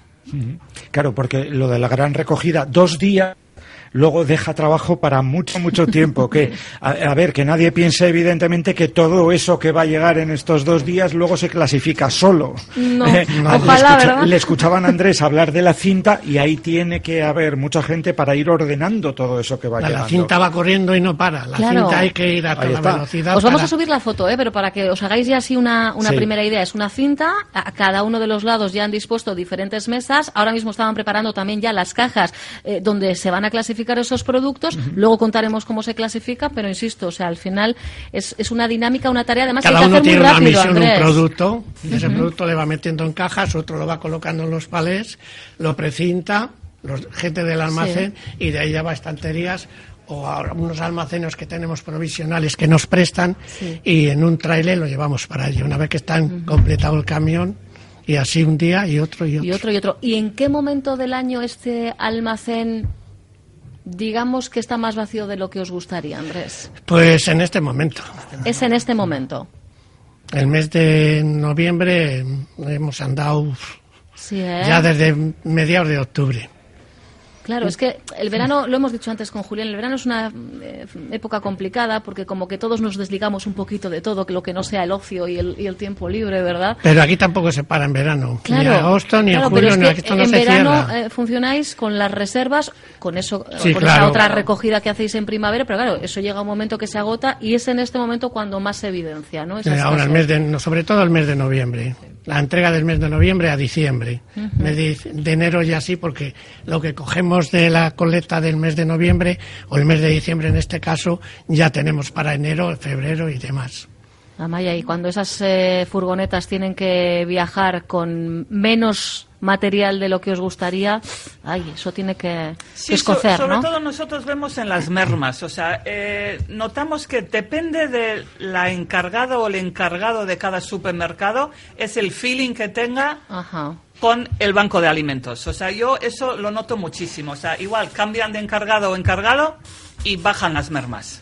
[SPEAKER 3] Claro, porque lo de la gran recogida, dos días, luego deja trabajo para mucho, mucho tiempo. Que, a, a ver, que nadie piense evidentemente que todo eso que va a llegar en estos dos días luego se clasifica solo.
[SPEAKER 2] No,
[SPEAKER 3] Eh,
[SPEAKER 2] no.
[SPEAKER 3] le
[SPEAKER 2] Ojalá.
[SPEAKER 3] Le escuchaban a Andrés hablar de la cinta y ahí tiene que haber mucha gente para ir ordenando todo eso que va
[SPEAKER 6] la, la
[SPEAKER 3] llegando.
[SPEAKER 6] cinta va corriendo y no para. La
[SPEAKER 2] Claro.
[SPEAKER 6] cinta hay que ir a toda
[SPEAKER 3] está.
[SPEAKER 6] velocidad.
[SPEAKER 2] Os vamos
[SPEAKER 6] para-
[SPEAKER 2] a subir la foto, ¿eh? pero para que os hagáis ya así una, una
[SPEAKER 3] Sí.
[SPEAKER 2] primera idea. Es una cinta, a cada uno de los lados ya han dispuesto diferentes mesas. Ahora mismo estaban preparando también ya las cajas eh, donde se van a clasificar esos productos. Luego contaremos cómo se clasifica, pero insisto, o sea, al final es, es una dinámica, una tarea además
[SPEAKER 6] Cada
[SPEAKER 2] que
[SPEAKER 6] uno
[SPEAKER 2] hacer
[SPEAKER 6] tiene
[SPEAKER 2] muy
[SPEAKER 6] una
[SPEAKER 2] rápido,
[SPEAKER 6] misión,
[SPEAKER 2] Andrés.
[SPEAKER 6] un producto. y Ese producto le va metiendo en cajas, otro lo va colocando en los palés, lo precinta, los, gente del almacén, y de ahí ya va a estanterías o a unos almacenes que tenemos provisionales que nos prestan
[SPEAKER 2] Sí.
[SPEAKER 6] y en un trailer lo llevamos para allí. Una vez que está completado el camión y así un día y otro y otro.
[SPEAKER 2] Y otro y otro. ¿Y en qué momento del año este almacén, digamos que está más vacío de lo que os gustaría, Andrés?
[SPEAKER 6] Pues en este momento.
[SPEAKER 2] Es en este momento.
[SPEAKER 6] El mes de noviembre hemos andado
[SPEAKER 2] Sí, ¿eh?
[SPEAKER 6] ya desde mediados de octubre.
[SPEAKER 2] Claro, es que el verano, lo hemos dicho antes con Julián, el verano es una eh, época complicada porque como que todos nos desligamos un poquito de todo, que lo que no sea el ocio y el, y el tiempo libre, ¿verdad?
[SPEAKER 6] Pero aquí tampoco se para en verano.
[SPEAKER 2] Claro,
[SPEAKER 6] ni en agosto, ni
[SPEAKER 2] claro,
[SPEAKER 6] en
[SPEAKER 2] pero
[SPEAKER 6] julio,
[SPEAKER 2] es
[SPEAKER 6] ni
[SPEAKER 2] que
[SPEAKER 6] aquí esto no
[SPEAKER 2] en
[SPEAKER 6] se
[SPEAKER 2] verano eh, funcionáis con las reservas, con eso,
[SPEAKER 6] Sí,
[SPEAKER 2] con esa otra recogida que hacéis en primavera, pero claro, eso llega un momento que se agota y es en este momento cuando más se evidencia, ¿no? Esa
[SPEAKER 6] Eh, ahora el mes de, no, sobre todo el mes de noviembre. La entrega del mes de noviembre a diciembre. Mes de, de enero ya sí, porque lo que cogemos de la colecta del mes de noviembre o el mes de diciembre en este caso ya tenemos para enero, febrero y demás.
[SPEAKER 2] Amaya, y cuando esas eh, furgonetas tienen que viajar con menos material de lo que os gustaría, ay, eso tiene que,
[SPEAKER 5] Sí,
[SPEAKER 2] que
[SPEAKER 5] so-
[SPEAKER 2] escocer,
[SPEAKER 5] sobre
[SPEAKER 2] ¿no?
[SPEAKER 5] todo nosotros vemos en las mermas, o sea, eh, notamos que depende de la encargada o el encargado de cada supermercado, es el feeling que tenga
[SPEAKER 2] Ajá.
[SPEAKER 5] con el banco de alimentos. O sea, yo eso lo noto muchísimo. O sea, igual cambian de encargado o encargado y bajan las mermas.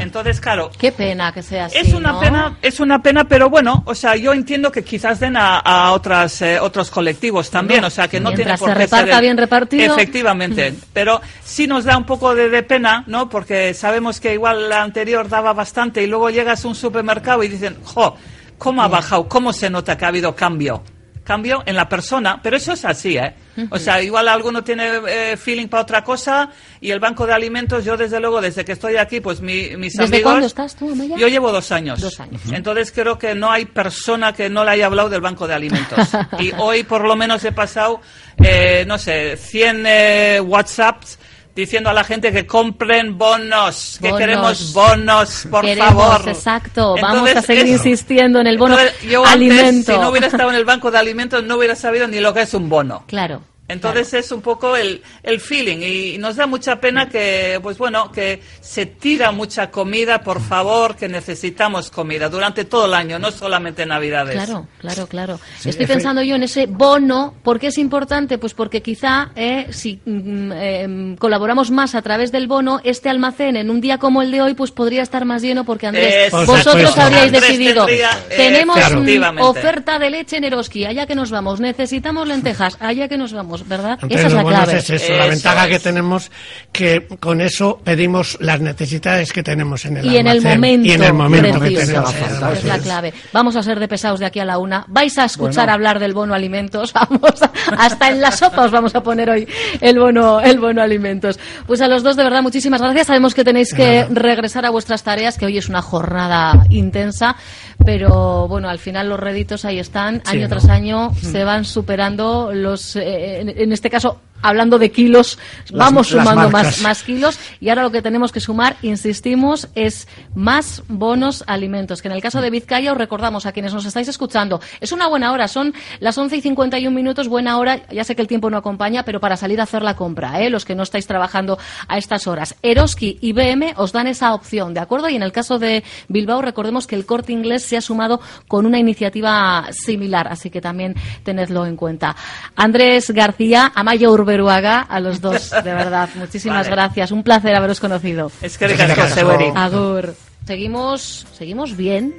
[SPEAKER 5] Entonces, claro,
[SPEAKER 2] Qué pena que sea así,
[SPEAKER 5] es una
[SPEAKER 2] ¿no?
[SPEAKER 5] pena, es una pena, pero bueno, o sea, yo entiendo que quizás den a, a otras eh, otros colectivos también, o sea, que no tiene por
[SPEAKER 2] se
[SPEAKER 5] qué
[SPEAKER 2] reparta
[SPEAKER 5] ser
[SPEAKER 2] bien repartido.
[SPEAKER 5] Efectivamente, pero sí nos da un poco de, de pena, ¿no? Porque sabemos que igual la anterior daba bastante y luego llegas a un supermercado y dicen, "Jo, cómo ha bajado, cómo se nota que ha habido cambio." Cambio en la persona, pero eso es así, ¿eh? O sea, igual alguno tiene eh, feeling para otra cosa y el banco de alimentos, yo desde luego, desde que estoy aquí, pues mi, mis
[SPEAKER 2] ¿Desde
[SPEAKER 5] amigos...
[SPEAKER 2] cuándo estás tú, Amaya?
[SPEAKER 5] Yo llevo dos años.
[SPEAKER 2] Dos años.
[SPEAKER 5] Entonces creo que no hay persona que no le haya hablado del banco de alimentos. y hoy por lo menos he pasado, eh, no sé, 100 eh, WhatsApps diciendo a la gente que compren bonos, que
[SPEAKER 2] Bonos.
[SPEAKER 5] queremos bonos, por
[SPEAKER 2] Queremos,
[SPEAKER 5] favor.
[SPEAKER 2] exacto. Vamos a seguir
[SPEAKER 5] eso.
[SPEAKER 2] insistiendo en el bono
[SPEAKER 5] Entonces, yo antes,
[SPEAKER 2] alimento.
[SPEAKER 5] si no hubiera estado en el banco de alimentos, no hubiera sabido ni lo que es un bono.
[SPEAKER 2] Claro.
[SPEAKER 5] Entonces es un poco el, el feeling y nos da mucha pena que, pues bueno, que se tira mucha comida, por favor, que necesitamos comida durante todo el año, no solamente en Navidades.
[SPEAKER 2] Claro, claro, claro.
[SPEAKER 3] Sí,
[SPEAKER 2] Estoy pensando yo en ese bono. ¿Por qué es importante? Pues porque quizá eh, si mm, eh, colaboramos más a través del bono, este almacén en un día como el de hoy, pues podría estar más lleno porque Andrés, vosotros
[SPEAKER 6] eso.
[SPEAKER 2] habríais
[SPEAKER 5] Andrés
[SPEAKER 2] decidido.
[SPEAKER 5] tendría, eh,
[SPEAKER 2] tenemos mm, oferta de leche en Eroski, allá que nos vamos. Necesitamos lentejas, allá que nos vamos, ¿verdad?
[SPEAKER 6] Entonces,
[SPEAKER 2] Esa es la
[SPEAKER 6] bueno
[SPEAKER 2] clave.
[SPEAKER 6] es eso, la ventaja
[SPEAKER 5] es.
[SPEAKER 6] que tenemos que con eso pedimos las necesidades que tenemos en el
[SPEAKER 2] y en el momento,
[SPEAKER 6] y en el momento que tenemos.
[SPEAKER 2] es la clave. Vamos a ser de pesados de aquí a la una. Vais a escuchar
[SPEAKER 3] Bueno.
[SPEAKER 2] hablar del bono alimentos. Vamos a- hasta en la sopa os vamos a poner hoy el bono, el bono alimentos. Pues a los dos de verdad muchísimas gracias. Sabemos que tenéis que regresar a vuestras tareas, que hoy es una jornada intensa, pero bueno, al final los réditos ahí están,
[SPEAKER 3] Sí,
[SPEAKER 2] año
[SPEAKER 3] ¿no?
[SPEAKER 2] tras año se van superando los, eh, en, este caso. Hablando de kilos, vamos
[SPEAKER 3] las
[SPEAKER 2] sumando más, más kilos y ahora lo que tenemos que sumar, insistimos, es más bonos alimentos, que en el caso de Vizcaya os recordamos a quienes nos estáis escuchando, es una buena hora, son las 11 y 51 minutos, buena hora, ya sé que el tiempo no acompaña, pero para salir a hacer la compra, ¿eh? los que no estáis trabajando a estas horas. Eroski y BM os dan esa opción, ¿de acuerdo? Y en el caso de Bilbao, recordemos que el corte inglés se ha sumado con una iniciativa similar, así que también tenedlo en cuenta. Andrés García, Amaya Urberuaga, a los dos, de verdad, muchísimas
[SPEAKER 5] Vale.
[SPEAKER 2] gracias, un placer haberos conocido.
[SPEAKER 5] Es que ricasco.
[SPEAKER 2] Agur. Seguimos, seguimos bien,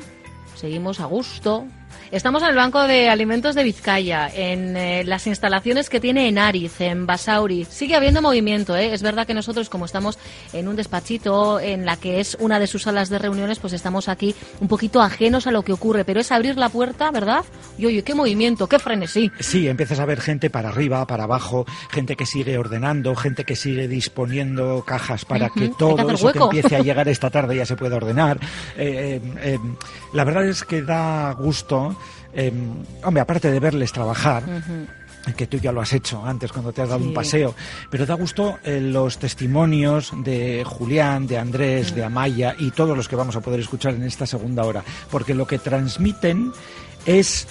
[SPEAKER 2] seguimos a gusto. Estamos en el Banco de Alimentos de Vizcaya, en eh, las instalaciones que tiene en Ariz, en Basauri. Sigue habiendo movimiento, ¿eh? Es verdad que nosotros, como estamos en un despachito, en la que es una de sus salas de reuniones, pues estamos aquí un poquito ajenos a lo que ocurre. Pero es abrir la puerta, ¿verdad? Y oye, qué movimiento, qué frenesí.
[SPEAKER 3] Sí, empiezas a ver gente para arriba, para abajo, gente que sigue ordenando, gente que sigue disponiendo cajas para que todo eso que empiece a llegar esta tarde ya se pueda ordenar. Eh, eh, la verdad es que da gusto, eh, hombre, aparte de verles trabajar, que tú ya lo has hecho antes cuando te has dado
[SPEAKER 2] Sí.
[SPEAKER 3] un paseo, pero da gusto eh, los testimonios de Julián, de Andrés, de Amaya y todos los que vamos a poder escuchar en esta segunda hora, porque lo que transmiten es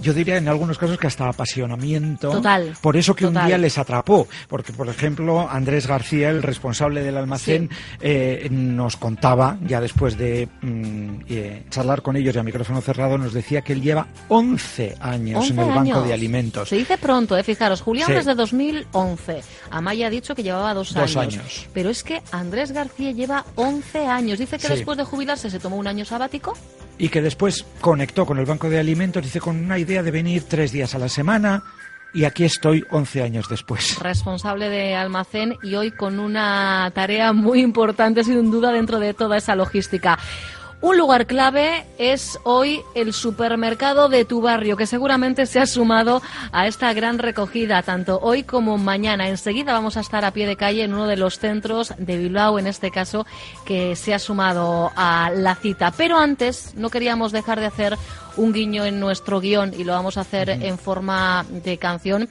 [SPEAKER 3] yo diría en algunos casos que hasta apasionamiento.
[SPEAKER 2] Total,
[SPEAKER 3] Por eso que
[SPEAKER 2] total.
[SPEAKER 3] un día les atrapó. Porque, por ejemplo, Andrés García, el responsable del almacén, eh, nos contaba, ya después de mm, eh, charlar con ellos y a micrófono cerrado, nos decía que él lleva 11 años en
[SPEAKER 2] 11
[SPEAKER 3] el Banco de Alimentos.
[SPEAKER 2] Se dice pronto, ¿eh? Fijaros, Julián
[SPEAKER 3] Sí.
[SPEAKER 2] desde 2011. Amaya ha dicho que llevaba dos,
[SPEAKER 3] Dos
[SPEAKER 2] años.
[SPEAKER 3] años.
[SPEAKER 2] Pero es que Andrés García lleva 11 años. Dice que
[SPEAKER 3] Sí.
[SPEAKER 2] después de jubilarse se tomó un año sabático.
[SPEAKER 3] Y que después conectó con el Banco de Alimentos, dice, con una idea de venir tres días a la semana y aquí estoy 11 años después.
[SPEAKER 2] responsable de almacén y hoy con una tarea muy importante, sin duda, dentro de toda esa logística. Un lugar clave es hoy el supermercado de tu barrio, que seguramente se ha sumado a esta gran recogida, tanto hoy como mañana. Enseguida vamos a estar a pie de calle en uno de los centros de Bilbao, en este caso, que se ha sumado a la cita. Pero antes, no queríamos dejar de hacer un guiño en nuestro guion y lo vamos a hacer en forma de canción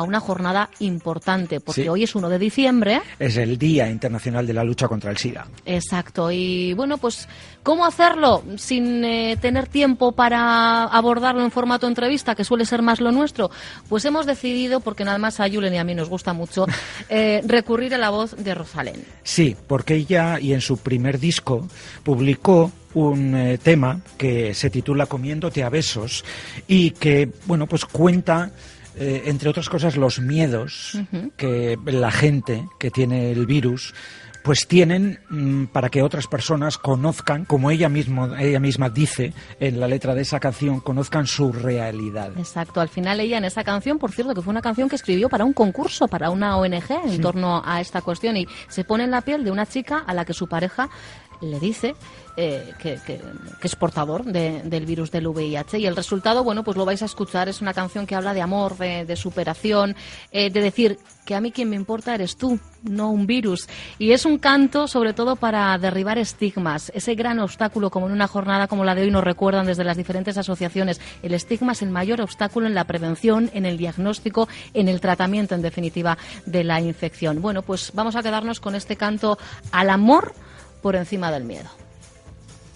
[SPEAKER 2] a una jornada importante, porque
[SPEAKER 3] Sí.
[SPEAKER 2] hoy es 1 de diciembre.
[SPEAKER 3] Es el Día Internacional de la Lucha contra el SIDA.
[SPEAKER 2] Exacto. Y bueno, pues, ¿cómo hacerlo sin eh, tener tiempo para abordarlo en formato entrevista, que suele ser más lo nuestro? Pues hemos decidido, porque nada más a Julen y a mí nos gusta mucho, eh, recurrir a la voz de Rosalén.
[SPEAKER 3] Sí, porque ella y en su primer disco publicó un eh, tema que se titula Comiéndote a besos y que, bueno, pues cuenta eh, entre otras cosas los miedos que la gente que tiene el virus pues tienen mm, para que otras personas conozcan, como ella, mismo, ella misma dice en la letra de esa canción, conozcan su realidad.
[SPEAKER 2] Exacto, al final ella en esa canción, por cierto, que fue una canción que escribió para un concurso, para una ONG en torno a esta cuestión y se pone en la piel de una chica a la que su pareja le dice eh, que, es portador del virus del VIH. Y el resultado, bueno, pues lo vais a escuchar. Es una canción que habla de amor, de, superación, eh, de decir que a mí quien me importa eres tú, no un virus. Y es un canto sobre todo para derribar estigmas. Ese gran obstáculo, como en una jornada como la de hoy nos recuerdan desde las diferentes asociaciones, el estigma es el mayor obstáculo en la prevención, en el diagnóstico, en el tratamiento, en definitiva, de la infección. Bueno, pues vamos a quedarnos con este canto al amor por encima del miedo.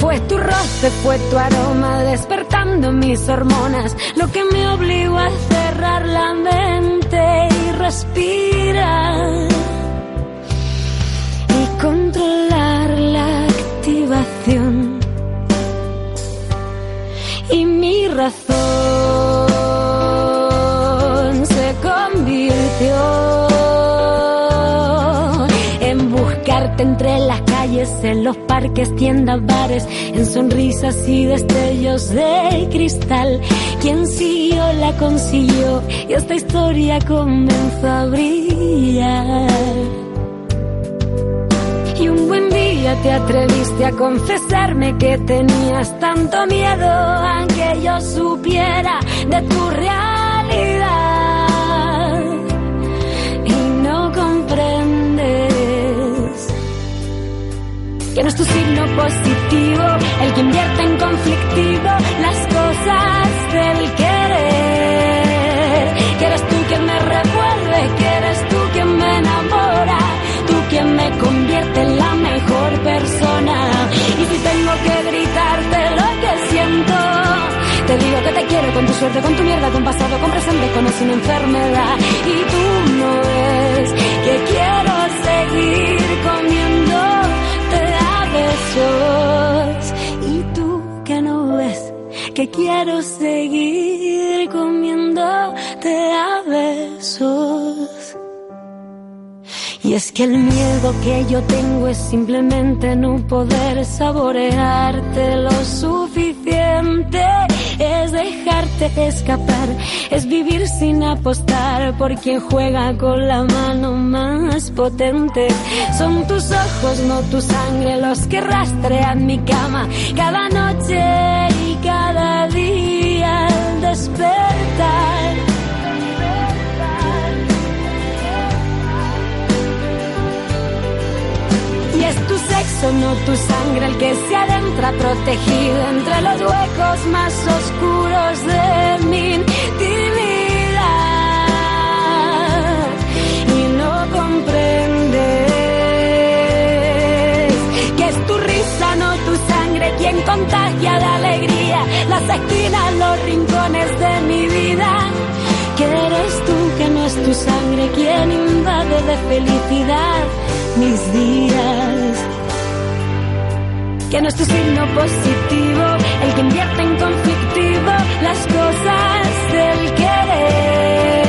[SPEAKER 7] Fue tu roce, fue tu aroma despertando mis hormonas, lo que me obligó a cerrar la mente y respirar. Y controlar la activación. Y mi razón en los parques, tiendas, bares, en sonrisas y destellos de cristal. Quien siguió la consiguió y esta historia comenzó a brillar. Y un buen día te atreviste a confesarme que tenías tanto miedo, aunque yo supiera de tu realidad. Que no es tu signo positivo, el que invierte en conflictivo las cosas del querer. Que eres tú quien me revuelve, que eres tú quien me enamora, tú quien me convierte en la mejor persona. Y si tengo que gritarte lo que siento, te digo que te quiero con tu suerte, con tu mierda, con pasado, con presente, con o sin enfermedad. Y tú no ves que quiero seguir comiendo que quiero seguir comiéndote a besos. Y es que el miedo que yo tengo es simplemente no poder saborearte lo suficiente. Es dejarte escapar, es vivir sin apostar por quien juega con la mano más potente. Son tus ojos, no tu sangre, los que rastrean mi cama cada noche despertar. es tu sexo, no tu sangre, el que se adentra protegido entre los huecos más oscuros de mi. Contagia la alegría, las esquinas, los rincones de mi vida. Que eres tú, que no es tu sangre, quien invade de felicidad mis días. Que no es tu signo positivo, el que invierte en conflictivo las cosas del querer.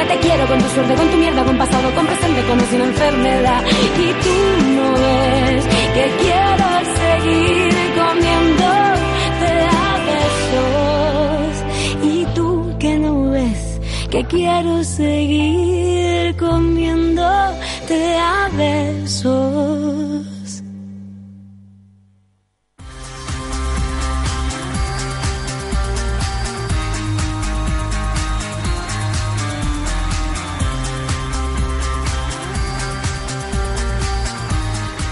[SPEAKER 7] Que te quiero con tu suerte, con tu mierda, con pasado, con presente, con sin enfermedad. Y tú no ves que quiero seguir comiéndote a besos. Y tú que no ves que quiero seguir comiéndote a besos.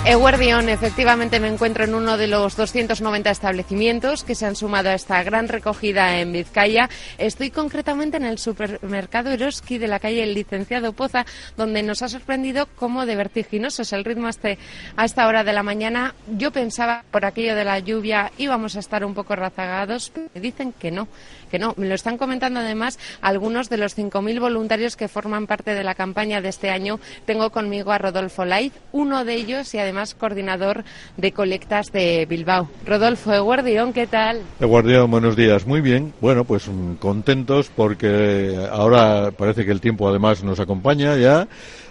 [SPEAKER 8] Eguardión, efectivamente me encuentro en uno de los 290 establecimientos que se han sumado a esta gran recogida en Vizcaya. Estoy concretamente en el supermercado Eroski de la calle El Licenciado Poza, donde nos ha sorprendido cómo de vertiginoso es el ritmo este, a esta hora de la mañana. Yo pensaba, por aquello de la lluvia, íbamos a estar un poco razagados. Me dicen que no, que no. Me lo están comentando además algunos de los 5.000 voluntarios que forman parte de la campaña de este año. Tengo conmigo a Rodolfo Laiz, uno de ellos y además coordinador de colectas de Bilbao. Rodolfo Eguardión, ¿qué tal?
[SPEAKER 9] Eguardión, buenos días. Muy bien. Bueno, pues mm, contentos porque ahora parece que el tiempo además nos acompaña ya.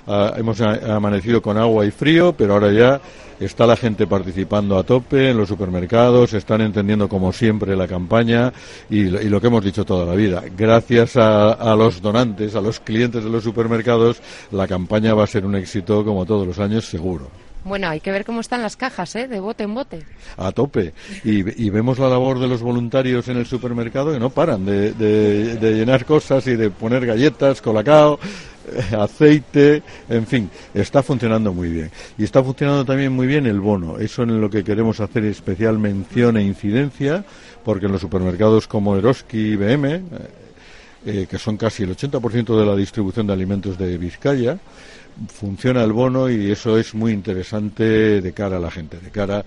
[SPEAKER 9] Ah, hemos amanecido con agua y frío, pero ahora ya está la gente participando a tope en los supermercados, están entendiendo como siempre la campaña y, lo que hemos dicho toda la vida. Gracias a, a, los donantes, a los clientes de los supermercados, la campaña va a ser un éxito como todos los años seguro.
[SPEAKER 8] Bueno, hay que ver cómo están las cajas, ¿eh? De bote en bote.
[SPEAKER 9] A tope. Y, vemos la labor de los voluntarios en el supermercado que no paran de, llenar cosas y de poner galletas, colacao, aceite, en fin, está funcionando muy bien. Y está funcionando también muy bien el bono. Eso en lo que queremos hacer especial mención e incidencia, porque en los supermercados como Eroski y BM, eh, eh, que son casi el 80% de la distribución de alimentos de Vizcaya, funciona el bono y eso es muy interesante de cara a la gente, de cara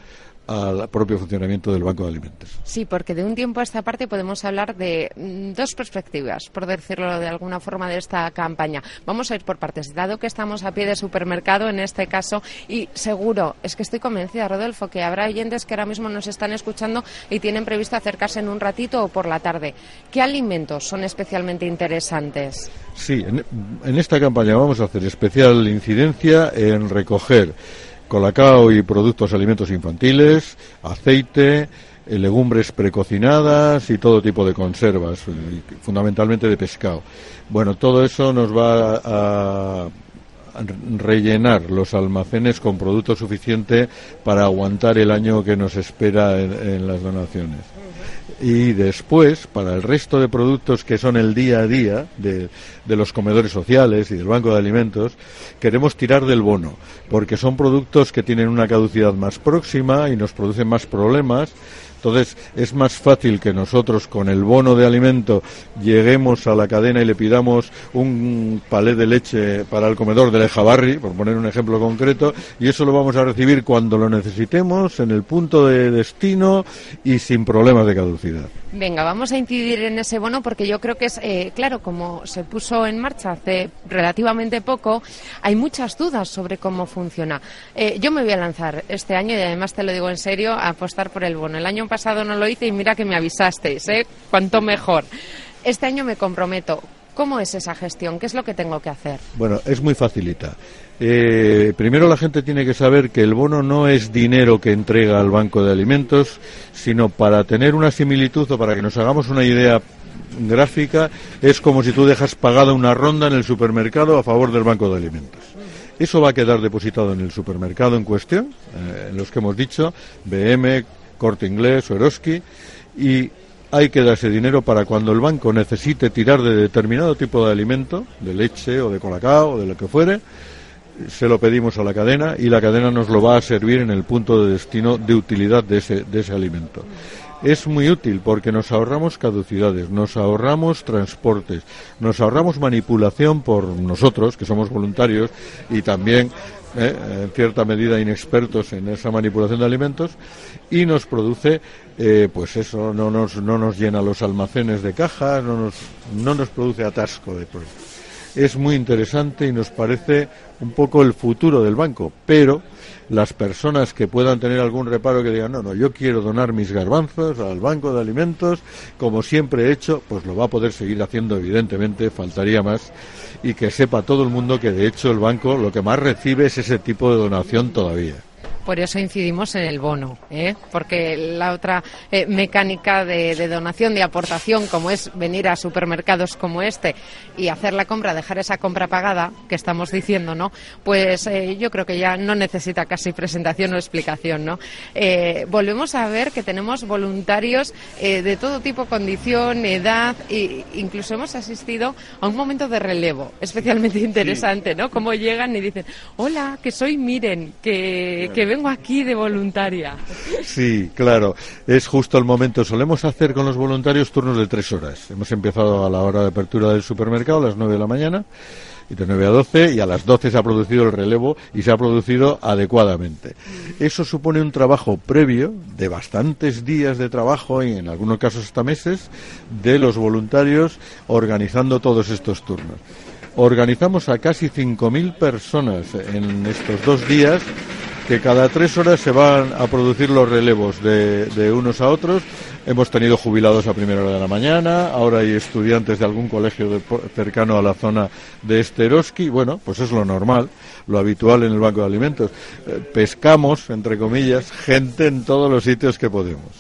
[SPEAKER 9] al propio funcionamiento del Banco de Alimentos.
[SPEAKER 8] Sí, porque de un tiempo a esta parte podemos hablar de mm, dos perspectivas, por decirlo de alguna forma, de esta campaña. Vamos a ir por partes. Dado que estamos a pie de supermercado en este caso, y seguro, es que estoy convencida, Rodolfo, que habrá oyentes que ahora mismo nos están escuchando y tienen previsto acercarse en un ratito o por la tarde. ¿Qué alimentos son especialmente interesantes?
[SPEAKER 9] Sí, en esta campaña vamos a hacer especial incidencia en recoger colacao y productos alimentos infantiles, aceite, eh, legumbres precocinadas y todo tipo de conservas, fundamentalmente de pescado. Bueno, todo eso nos va a rellenar los almacenes con producto suficiente para aguantar el año que nos espera en las donaciones y después, para el resto de productos que son el día a día de, los comedores sociales y del banco de alimentos, queremos tirar del bono, porque son productos que tienen una caducidad más próxima y nos producen más problemas entonces es más fácil que nosotros con el bono de alimento lleguemos a la cadena y le pidamos un palé de leche para el comedor de Lejabarri, por poner un ejemplo concreto, y eso lo vamos a recibir cuando lo necesitemos, en el punto de destino y sin problemas de caducidad.
[SPEAKER 8] Venga, vamos a incidir en ese bono porque yo creo que es, eh, claro, como se puso en marcha hace relativamente poco, hay muchas dudas sobre cómo funciona. Eh, yo me voy a lanzar este año, y además te lo digo en serio, a apostar por el bono. El año pasado no lo hice y mira que me avisasteis, ¿eh? Cuanto mejor. Este año me comprometo. ¿Cómo es esa gestión? ¿Qué es lo que tengo que hacer?
[SPEAKER 9] Bueno, es muy facilita. Eh, primero la gente tiene que saber que el bono no es dinero que entrega al Banco de Alimentos, sino para tener una similitud o para que nos hagamos una idea gráfica, es como si tú dejas pagada una ronda en el supermercado a favor del Banco de Alimentos. Eso va a quedar depositado en el supermercado en cuestión, eh, en los que hemos dicho, BM, Corte Inglés o Eroski, y hay que darse dinero para cuando el banco necesite tirar de determinado tipo de alimento, de leche o de colacao o de lo que fuere, se lo pedimos a la cadena y la cadena nos lo va a servir en el punto de destino de utilidad de ese, de ese alimento. Es muy útil porque nos ahorramos caducidades, nos ahorramos transportes, nos ahorramos manipulación por nosotros, que somos voluntarios, y también eh, en cierta medida inexpertos en esa manipulación de alimentos y nos produce eh, pues eso no nos no nos llena los almacenes de cajas no nos no nos produce atasco de productos es muy interesante y nos parece un poco el futuro del banco, pero las personas que puedan tener algún reparo que digan, no, no, yo quiero donar mis garbanzos al banco de alimentos, como siempre he hecho, pues lo va a poder seguir haciendo, evidentemente, faltaría más, y que sepa todo el mundo que de hecho el banco lo que más recibe es ese tipo de donación todavía.
[SPEAKER 8] Por eso incidimos en el bono, ¿eh? porque la otra eh, mecánica de, donación, de aportación, como es venir a supermercados como este y hacer la compra, dejar esa compra pagada, que estamos diciendo, ¿no? Pues eh, yo creo que ya no necesita casi presentación o explicación, ¿no? volvemos a ver que tenemos voluntarios de todo tipo, condición, edad, e incluso hemos asistido a un momento de relevo especialmente interesante, ¿no? Cómo llegan y dicen, hola, que soy Miren, que, que vengo aquí de voluntaria.
[SPEAKER 9] Sí, claro, es justo el momento. Solemos hacer con los voluntarios turnos de tres horas. Hemos empezado a la hora de apertura del supermercado, a las nueve de la mañana, y de 9 a 12 y a las 12 se ha producido el relevo y se ha producido adecuadamente. Eso supone un trabajo previo de bastantes días de trabajo y en algunos casos hasta meses de los voluntarios organizando todos estos turnos. Organizamos a casi 5.000 personas en estos dos días que cada tres horas se van a producir los relevos de, unos a otros. Hemos tenido jubilados a primera hora de la mañana, ahora hay estudiantes de algún colegio de, cercano a la zona de Esteroski. Bueno, pues es lo normal, lo habitual en el Banco de Alimentos. Eh, pescamos, entre comillas, gente en todos los sitios que podemos.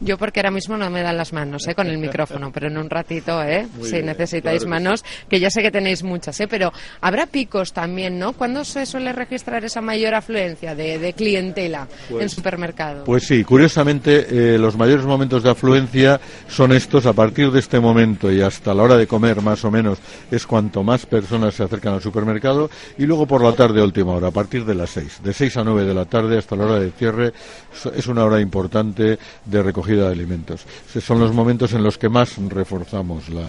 [SPEAKER 8] Yo porque ahora mismo no me dan las manos ¿eh? con el micrófono, pero en un ratito, ¿eh? si
[SPEAKER 9] bien,
[SPEAKER 8] necesitáis
[SPEAKER 9] claro que
[SPEAKER 8] manos, que ya sé que tenéis muchas, ¿eh? pero habrá picos también, ¿no? ¿Cuándo se suele registrar esa mayor afluencia de, de clientela
[SPEAKER 9] Pues-
[SPEAKER 8] en supermercados?
[SPEAKER 9] Pues sí, curiosamente eh, los mayores momentos de afluencia son estos a partir de este momento y hasta la hora de comer más o menos es cuanto más personas se acercan al supermercado y luego por la tarde a última hora, a partir de las seis, de seis a nueve de la tarde hasta la hora de cierre es una hora importante de recogida de alimentos. Se- Son los momentos en los que más reforzamos la,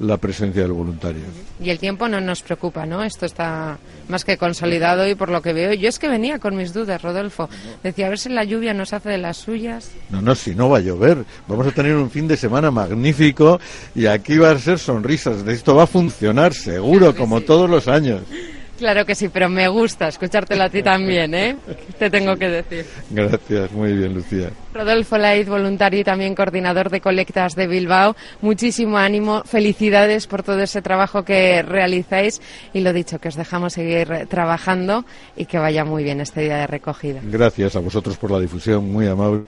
[SPEAKER 9] la presencia del voluntario.
[SPEAKER 8] Y el tiempo no nos preocupa, ¿no? Esto está más que consolidado y por lo que veo, yo es que venía con mis dudas, Rodolfo. Decía, a ver si la lluvia nos hace de las suyas.
[SPEAKER 9] No, no, si no va a llover. Vamos a tener un fin de semana magnífico y aquí va a ser sonrisas. Esto va a funcionar seguro, como todos los años.
[SPEAKER 8] Claro que sí, pero me gusta escuchártelo a ti también, ¿eh? Te tengo que decir.
[SPEAKER 9] Gracias, muy bien, Lucía.
[SPEAKER 8] Rodolfo Laiz, voluntario y también coordinador de colectas de Bilbao. Muchísimo ánimo, felicidades por todo ese trabajo que realizáis y lo dicho, que os dejamos seguir trabajando y que vaya muy bien este día de recogida.
[SPEAKER 9] Gracias a vosotros por la difusión, muy amable.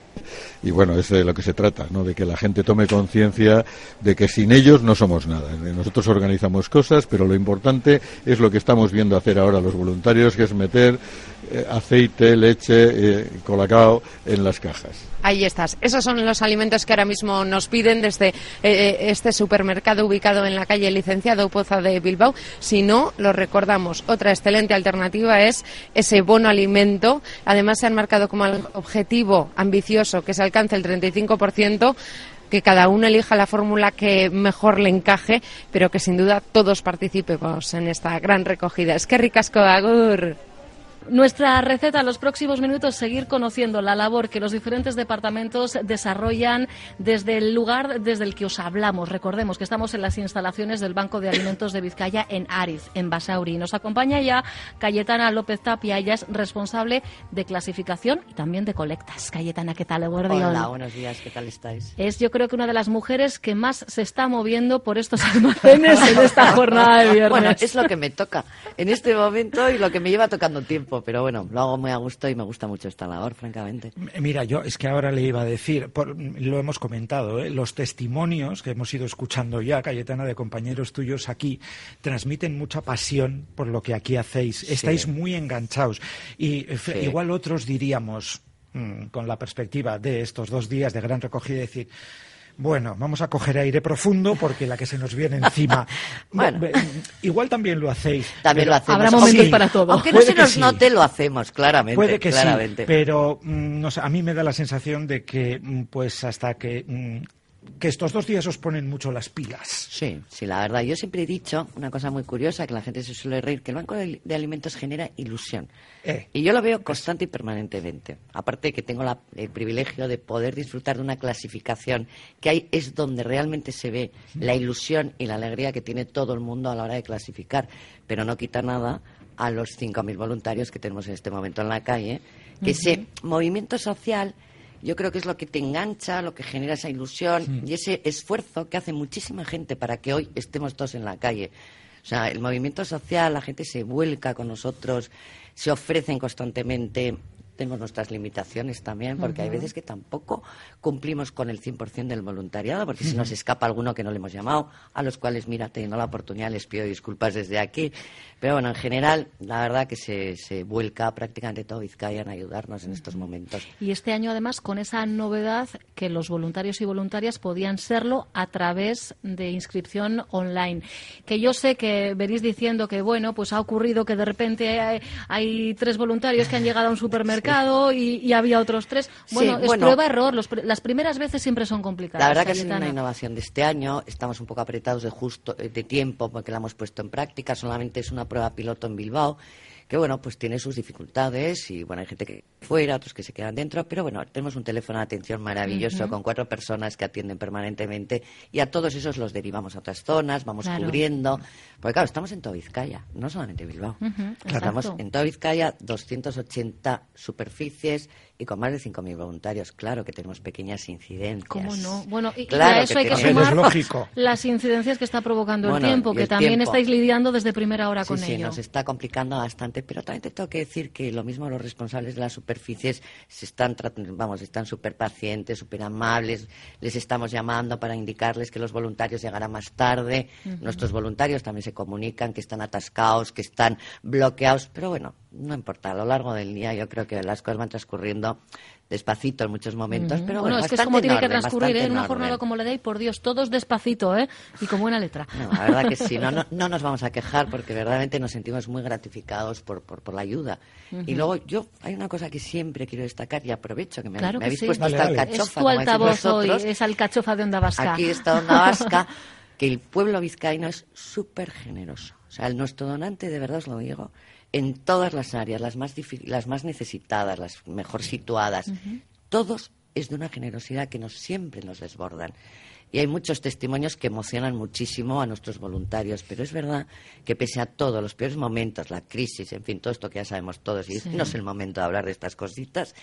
[SPEAKER 9] Y bueno, es de lo que se trata, ¿no? De que la gente tome conciencia de que sin ellos no somos nada. Nosotros organizamos cosas, pero lo importante es lo que estamos viendo hacer ahora los voluntarios, que es meter eh, aceite, leche, eh, colacao en las cajas.
[SPEAKER 8] Ahí estás. Esos son los alimentos que ahora mismo nos piden desde eh, este supermercado ubicado en la calle Licenciado Poza de Bilbao. Si no, lo recordamos. Otra excelente alternativa es ese bono alimento. Además, se han marcado como objetivo ambicioso que se alcance el 35% que cada uno elija la fórmula que mejor le encaje, pero que sin duda todos participemos en esta gran recogida. Es que ricasco, agur.
[SPEAKER 2] Nuestra receta en los próximos minutos seguir conociendo la labor que los diferentes departamentos desarrollan desde el lugar desde el que os hablamos. Recordemos que estamos en las instalaciones del Banco de Alimentos de Vizcaya en Ariz, en Basauri. Nos acompaña ya Cayetana López Tapia, ella es responsable de clasificación y también de colectas. Cayetana, ¿qué tal?
[SPEAKER 10] Hola, buenos días, ¿qué tal estáis?
[SPEAKER 2] Es yo creo que una de las mujeres que más se está moviendo por estos almacenes en esta jornada de viernes.
[SPEAKER 10] Bueno, es lo que me toca en este momento y lo que me lleva tocando tiempo, pero bueno, lo hago muy a gusto y me gusta mucho esta labor, francamente.
[SPEAKER 3] Mira, yo es que ahora le iba a decir, por- lo hemos comentado, ¿eh? los testimonios que hemos ido escuchando ya, Cayetana, de compañeros tuyos aquí, transmiten mucha pasión por lo que aquí hacéis. Estáis muy enganchados. Y eh,
[SPEAKER 10] Sí.
[SPEAKER 3] igual otros diríamos, mm, con la perspectiva de estos dos días de gran recogida, decir. Bueno, vamos a coger aire profundo porque la que se nos viene encima.
[SPEAKER 10] Bueno.
[SPEAKER 3] Igual también lo hacéis.
[SPEAKER 10] También
[SPEAKER 3] pero-
[SPEAKER 10] lo hacemos.
[SPEAKER 2] Habrá momentos para todo.
[SPEAKER 10] Aunque no
[SPEAKER 3] Puede
[SPEAKER 10] se nos
[SPEAKER 3] sí.
[SPEAKER 10] note, lo hacemos, claramente.
[SPEAKER 3] Puede que
[SPEAKER 10] claramente.
[SPEAKER 3] sí, pero mm, no sé, a mí me da la sensación de que, mm, pues hasta que, mm, que estos dos días os ponen mucho las pilas.
[SPEAKER 10] Sí, sí, la verdad. Yo siempre he dicho una cosa muy curiosa, que la gente se suele reír, que el Banco de Alimentos genera ilusión.
[SPEAKER 3] Eh,
[SPEAKER 10] Y yo lo veo constante y permanentemente. Aparte de que tengo la- el privilegio de poder disfrutar de una clasificación que ahí es donde realmente se ve la ilusión y la alegría que tiene todo el mundo a la hora de clasificar. Pero no quita nada a los 5.000 voluntarios que tenemos en este momento en la calle, que ese movimiento social yo creo que es lo que te engancha, lo que genera esa ilusión y ese esfuerzo que hace muchísima gente para que hoy estemos todos en la calle. O sea, el movimiento social, la gente se vuelca con nosotros, se ofrecen constantemente. Tenemos nuestras limitaciones también, porque hay veces que tampoco cumplimos con el 100% del voluntariado, porque si nos escapa alguno que no le hemos llamado, a los cuales, mira, teniendo la oportunidad, les pido disculpas desde aquí. Pero bueno, en general, la verdad que se, se vuelca prácticamente todo Vizcaya en ayudarnos en estos momentos.
[SPEAKER 2] Y este año, además, con esa novedad que los voluntarios y voluntarias podían serlo a través de inscripción online. Que yo sé que venís diciendo que, bueno, pues ha ocurrido que de repente hay, hay tres voluntarios que han llegado a un supermercado y, y había otros tres. Bueno,
[SPEAKER 10] Sí,
[SPEAKER 2] es
[SPEAKER 10] bueno.
[SPEAKER 2] prueba-error. Las primeras veces siempre son complicadas.
[SPEAKER 10] La verdad que ha sido
[SPEAKER 2] Cayetana.
[SPEAKER 10] una innovación de este año. Estamos un poco apretados de justo eh, de tiempo porque la hemos puesto en práctica. Solamente es una prueba piloto en Bilbao que bueno, pues tiene sus dificultades y bueno, hay gente que fuera, otros que se quedan dentro, pero bueno, tenemos un teléfono de atención maravilloso con cuatro personas que atienden permanentemente y a todos esos los derivamos a otras zonas, vamos
[SPEAKER 11] Claro.
[SPEAKER 10] cubriendo, porque claro, estamos en toda Vizcaya, no solamente Bilbao. Estamos en toda Vizcaya, 280 superficies y con más de 5.000 voluntarios. Claro que tenemos pequeñas incidencias.
[SPEAKER 2] ¿Cómo no? Bueno, y, y
[SPEAKER 10] Claro
[SPEAKER 2] a eso
[SPEAKER 10] que
[SPEAKER 2] hay que sumar
[SPEAKER 10] Es lógico.
[SPEAKER 2] las incidencias que está provocando
[SPEAKER 10] Bueno,
[SPEAKER 2] el tiempo, que
[SPEAKER 10] el
[SPEAKER 2] también
[SPEAKER 10] tiempo.
[SPEAKER 2] estáis lidiando desde primera hora
[SPEAKER 10] Sí,
[SPEAKER 2] con
[SPEAKER 10] sí,
[SPEAKER 2] ello.
[SPEAKER 10] nos está complicando bastante, pero también te tengo que decir que lo mismo los responsables de las superficies se están, vamos, están súper pacientes, súper amables, les estamos llamando para indicarles que los voluntarios llegarán más tarde, nuestros voluntarios también se comunican que están atascados, que están bloqueados, pero bueno, no importa, a lo largo del día yo creo que las cosas van transcurriendo despacito en muchos momentos, pero
[SPEAKER 2] bueno,
[SPEAKER 10] bueno,
[SPEAKER 2] es que es como tiene
[SPEAKER 10] en
[SPEAKER 2] que transcurrir ¿eh? en una jornada como la de hoy, por Dios, todos despacito, ¿eh? Y con buena letra.
[SPEAKER 10] No, la verdad que sí, no, no, no nos vamos a quejar porque verdaderamente nos sentimos muy gratificados por, por, por la ayuda. Y luego yo, hay una cosa que siempre quiero destacar y aprovecho que me,
[SPEAKER 2] Claro
[SPEAKER 10] me
[SPEAKER 2] que
[SPEAKER 10] habéis
[SPEAKER 2] sí.
[SPEAKER 10] puesto
[SPEAKER 2] Dale,
[SPEAKER 10] esta
[SPEAKER 2] dale.
[SPEAKER 10] alcachofa.
[SPEAKER 2] Es tu altavoz hoy, es alcachofa de Onda Vasca.
[SPEAKER 10] Aquí está Onda Vasca, que el pueblo vizcaíno es súper generoso. O sea, el nuestro donante, de verdad os lo digo, en todas las áreas, las más, las más necesitadas, las mejor situadas, todos es de una generosidad que nos siempre nos desbordan. Y hay muchos testimonios que emocionan muchísimo a nuestros voluntarios, pero es verdad que pese a todo, los peores momentos, la crisis, en fin, todo esto que ya sabemos todos, y
[SPEAKER 2] Sí.
[SPEAKER 10] no es el momento de hablar de estas cositas,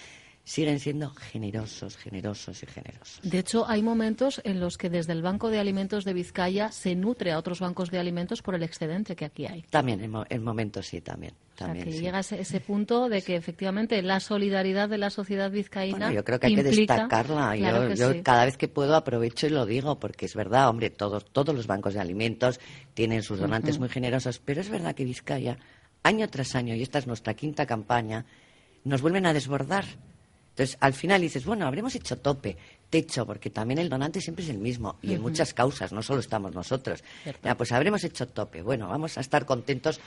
[SPEAKER 10] siguen siendo generosos, generosos y generosos.
[SPEAKER 2] De hecho, hay momentos en los que desde el Banco de Alimentos de Vizcaya se nutre a otros bancos de alimentos por el excedente que aquí hay.
[SPEAKER 10] También, en, mo- en momentos sí, también.
[SPEAKER 2] O sea,
[SPEAKER 10] también
[SPEAKER 2] que
[SPEAKER 10] sí.
[SPEAKER 2] llega ese, ese punto de que efectivamente la solidaridad de la sociedad vizcaína
[SPEAKER 10] Bueno, yo creo que hay que
[SPEAKER 2] implica-
[SPEAKER 10] destacarla.
[SPEAKER 2] Claro
[SPEAKER 10] yo
[SPEAKER 2] que
[SPEAKER 10] yo
[SPEAKER 2] sí.
[SPEAKER 10] cada vez que puedo aprovecho y lo digo, porque es verdad, hombre, todos, todos los bancos de alimentos tienen sus donantes
[SPEAKER 2] Ujú.
[SPEAKER 10] muy generosos, pero es verdad que Vizcaya, año tras año, y esta es nuestra quinta campaña, nos vuelven a desbordar. Entonces, al final dices, bueno, habremos hecho tope, techo, porque también el donante siempre es el mismo, y en muchas causas, no solo estamos nosotros. Ya, pues habremos hecho tope. Bueno, vamos a estar contentos.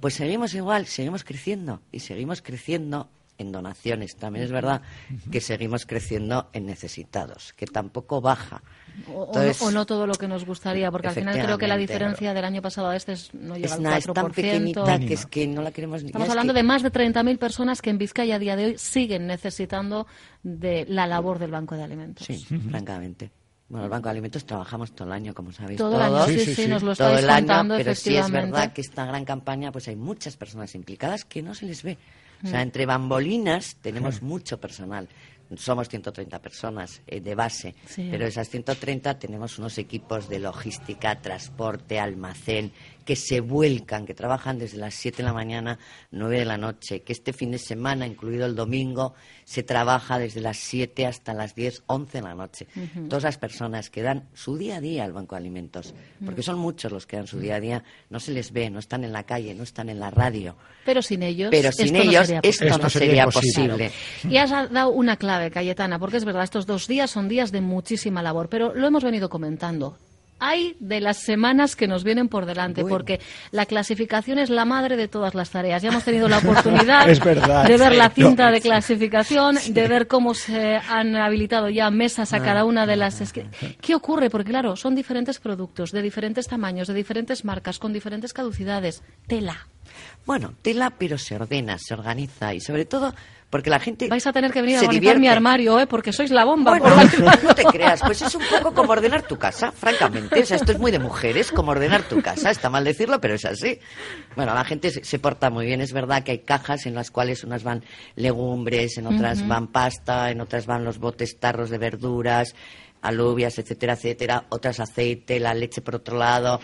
[SPEAKER 10] Pues seguimos igual, seguimos creciendo, y seguimos creciendo en donaciones. También es verdad que seguimos creciendo en necesitados, que tampoco baja.
[SPEAKER 2] O, no, o no todo lo que nos gustaría, porque al final creo que la diferencia del año pasado a este es, no llega
[SPEAKER 10] es,
[SPEAKER 2] al 4%.
[SPEAKER 10] nada, es tan pequeñita que es que no la queremos ni
[SPEAKER 2] Estamos
[SPEAKER 10] es
[SPEAKER 2] hablando
[SPEAKER 10] que-
[SPEAKER 2] de más de 30.000 personas que en Vizcaya a día de hoy siguen necesitando de la labor del Banco de Alimentos.
[SPEAKER 10] Sí, francamente. Bueno, el Banco de Alimentos trabajamos todo el año, como sabéis
[SPEAKER 2] Todo el año, sí, sí, sí, nos lo
[SPEAKER 10] todo
[SPEAKER 2] estáis
[SPEAKER 10] el año,
[SPEAKER 2] contando,
[SPEAKER 10] pero sí es verdad que esta gran campaña, pues hay muchas personas implicadas que no se les ve. O sea,
[SPEAKER 2] Mm.
[SPEAKER 10] entre bambolinas tenemos mucho personal. Somos 130 personas eh, de base,
[SPEAKER 2] Sí.
[SPEAKER 10] pero esas 130 tenemos unos equipos de logística, transporte, almacén, que se vuelcan, que trabajan desde las 7 de la mañana, 9 de la noche, que este fin de semana, incluido el domingo, se trabaja desde las 7 hasta las 10, 11 de la noche. Todas las personas que dan su día a día al Banco de Alimentos, porque son muchos los que dan su día a día, no se les ve, no están en la calle, no están en la radio.
[SPEAKER 2] Pero sin ellos,
[SPEAKER 10] Pero sin
[SPEAKER 2] esto no
[SPEAKER 10] ellos
[SPEAKER 2] sería
[SPEAKER 10] esto no sería posible.
[SPEAKER 2] Y has dado una clave, Cayetana, porque es verdad, estos dos días son días de muchísima labor, pero lo hemos venido comentando. Hay de las semanas que nos vienen por delante,
[SPEAKER 3] Bueno.
[SPEAKER 2] porque la clasificación es la madre de todas las tareas. Ya hemos tenido la oportunidad
[SPEAKER 3] verdad.
[SPEAKER 2] de ver la cinta
[SPEAKER 3] No.
[SPEAKER 2] de clasificación, de ver cómo se han habilitado ya mesas a
[SPEAKER 10] Ah.
[SPEAKER 2] cada una de las... ¿Qué ocurre? Porque claro, son diferentes productos, de diferentes tamaños, de diferentes marcas, con diferentes caducidades. Tela.
[SPEAKER 10] Bueno, tela, pero se ordena, se organiza y sobre todo porque la gente
[SPEAKER 2] Vais a tener que venir a organizar mi armario, ¿eh? Porque sois la bomba.
[SPEAKER 10] Bueno,
[SPEAKER 2] por
[SPEAKER 10] no te creas, pues es un poco como ordenar tu casa, francamente. O sea, esto es muy de mujeres, como ordenar tu casa. Está mal decirlo, pero es así. Bueno, la gente se, se porta muy bien. Es verdad que hay cajas en las cuales unas van legumbres, en otras van pasta, en otras van los botes tarros de verduras, alubias, etcétera, etcétera. Otras aceite, la leche por otro lado,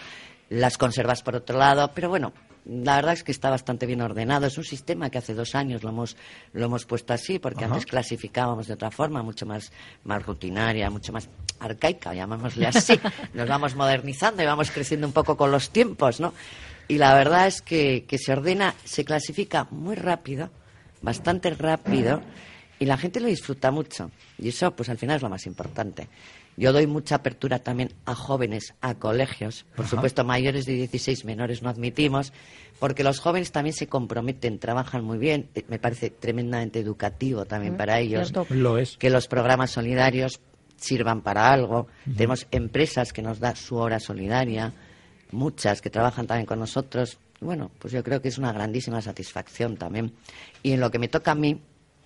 [SPEAKER 10] las conservas por otro lado. Pero bueno, la verdad es que está bastante bien ordenado. Es un sistema que hace dos años lo hemos, lo hemos puesto así, porque
[SPEAKER 11] Ajá.
[SPEAKER 10] antes clasificábamos de otra forma, mucho más, más rutinaria, mucho más arcaica, llamémosle así. Nos vamos modernizando y vamos creciendo un poco con los tiempos, ¿no? Y la verdad es que, que se ordena, se clasifica muy rápido, bastante rápido, y la gente lo disfruta mucho. Y eso, pues al final es lo más importante. Yo doy mucha apertura también a jóvenes, a colegios. Por
[SPEAKER 11] Ajá.
[SPEAKER 10] supuesto, mayores de 16 menores no admitimos, porque los jóvenes también se comprometen, trabajan muy bien. Eh, Me parece tremendamente educativo también
[SPEAKER 3] Mm,
[SPEAKER 10] para ellos.
[SPEAKER 3] Lo es.
[SPEAKER 10] Que los programas solidarios sirvan para algo. Tenemos empresas que nos da su hora solidaria, muchas que trabajan también con nosotros. Bueno, pues yo creo que es una grandísima satisfacción también. Y en lo que me toca a mí,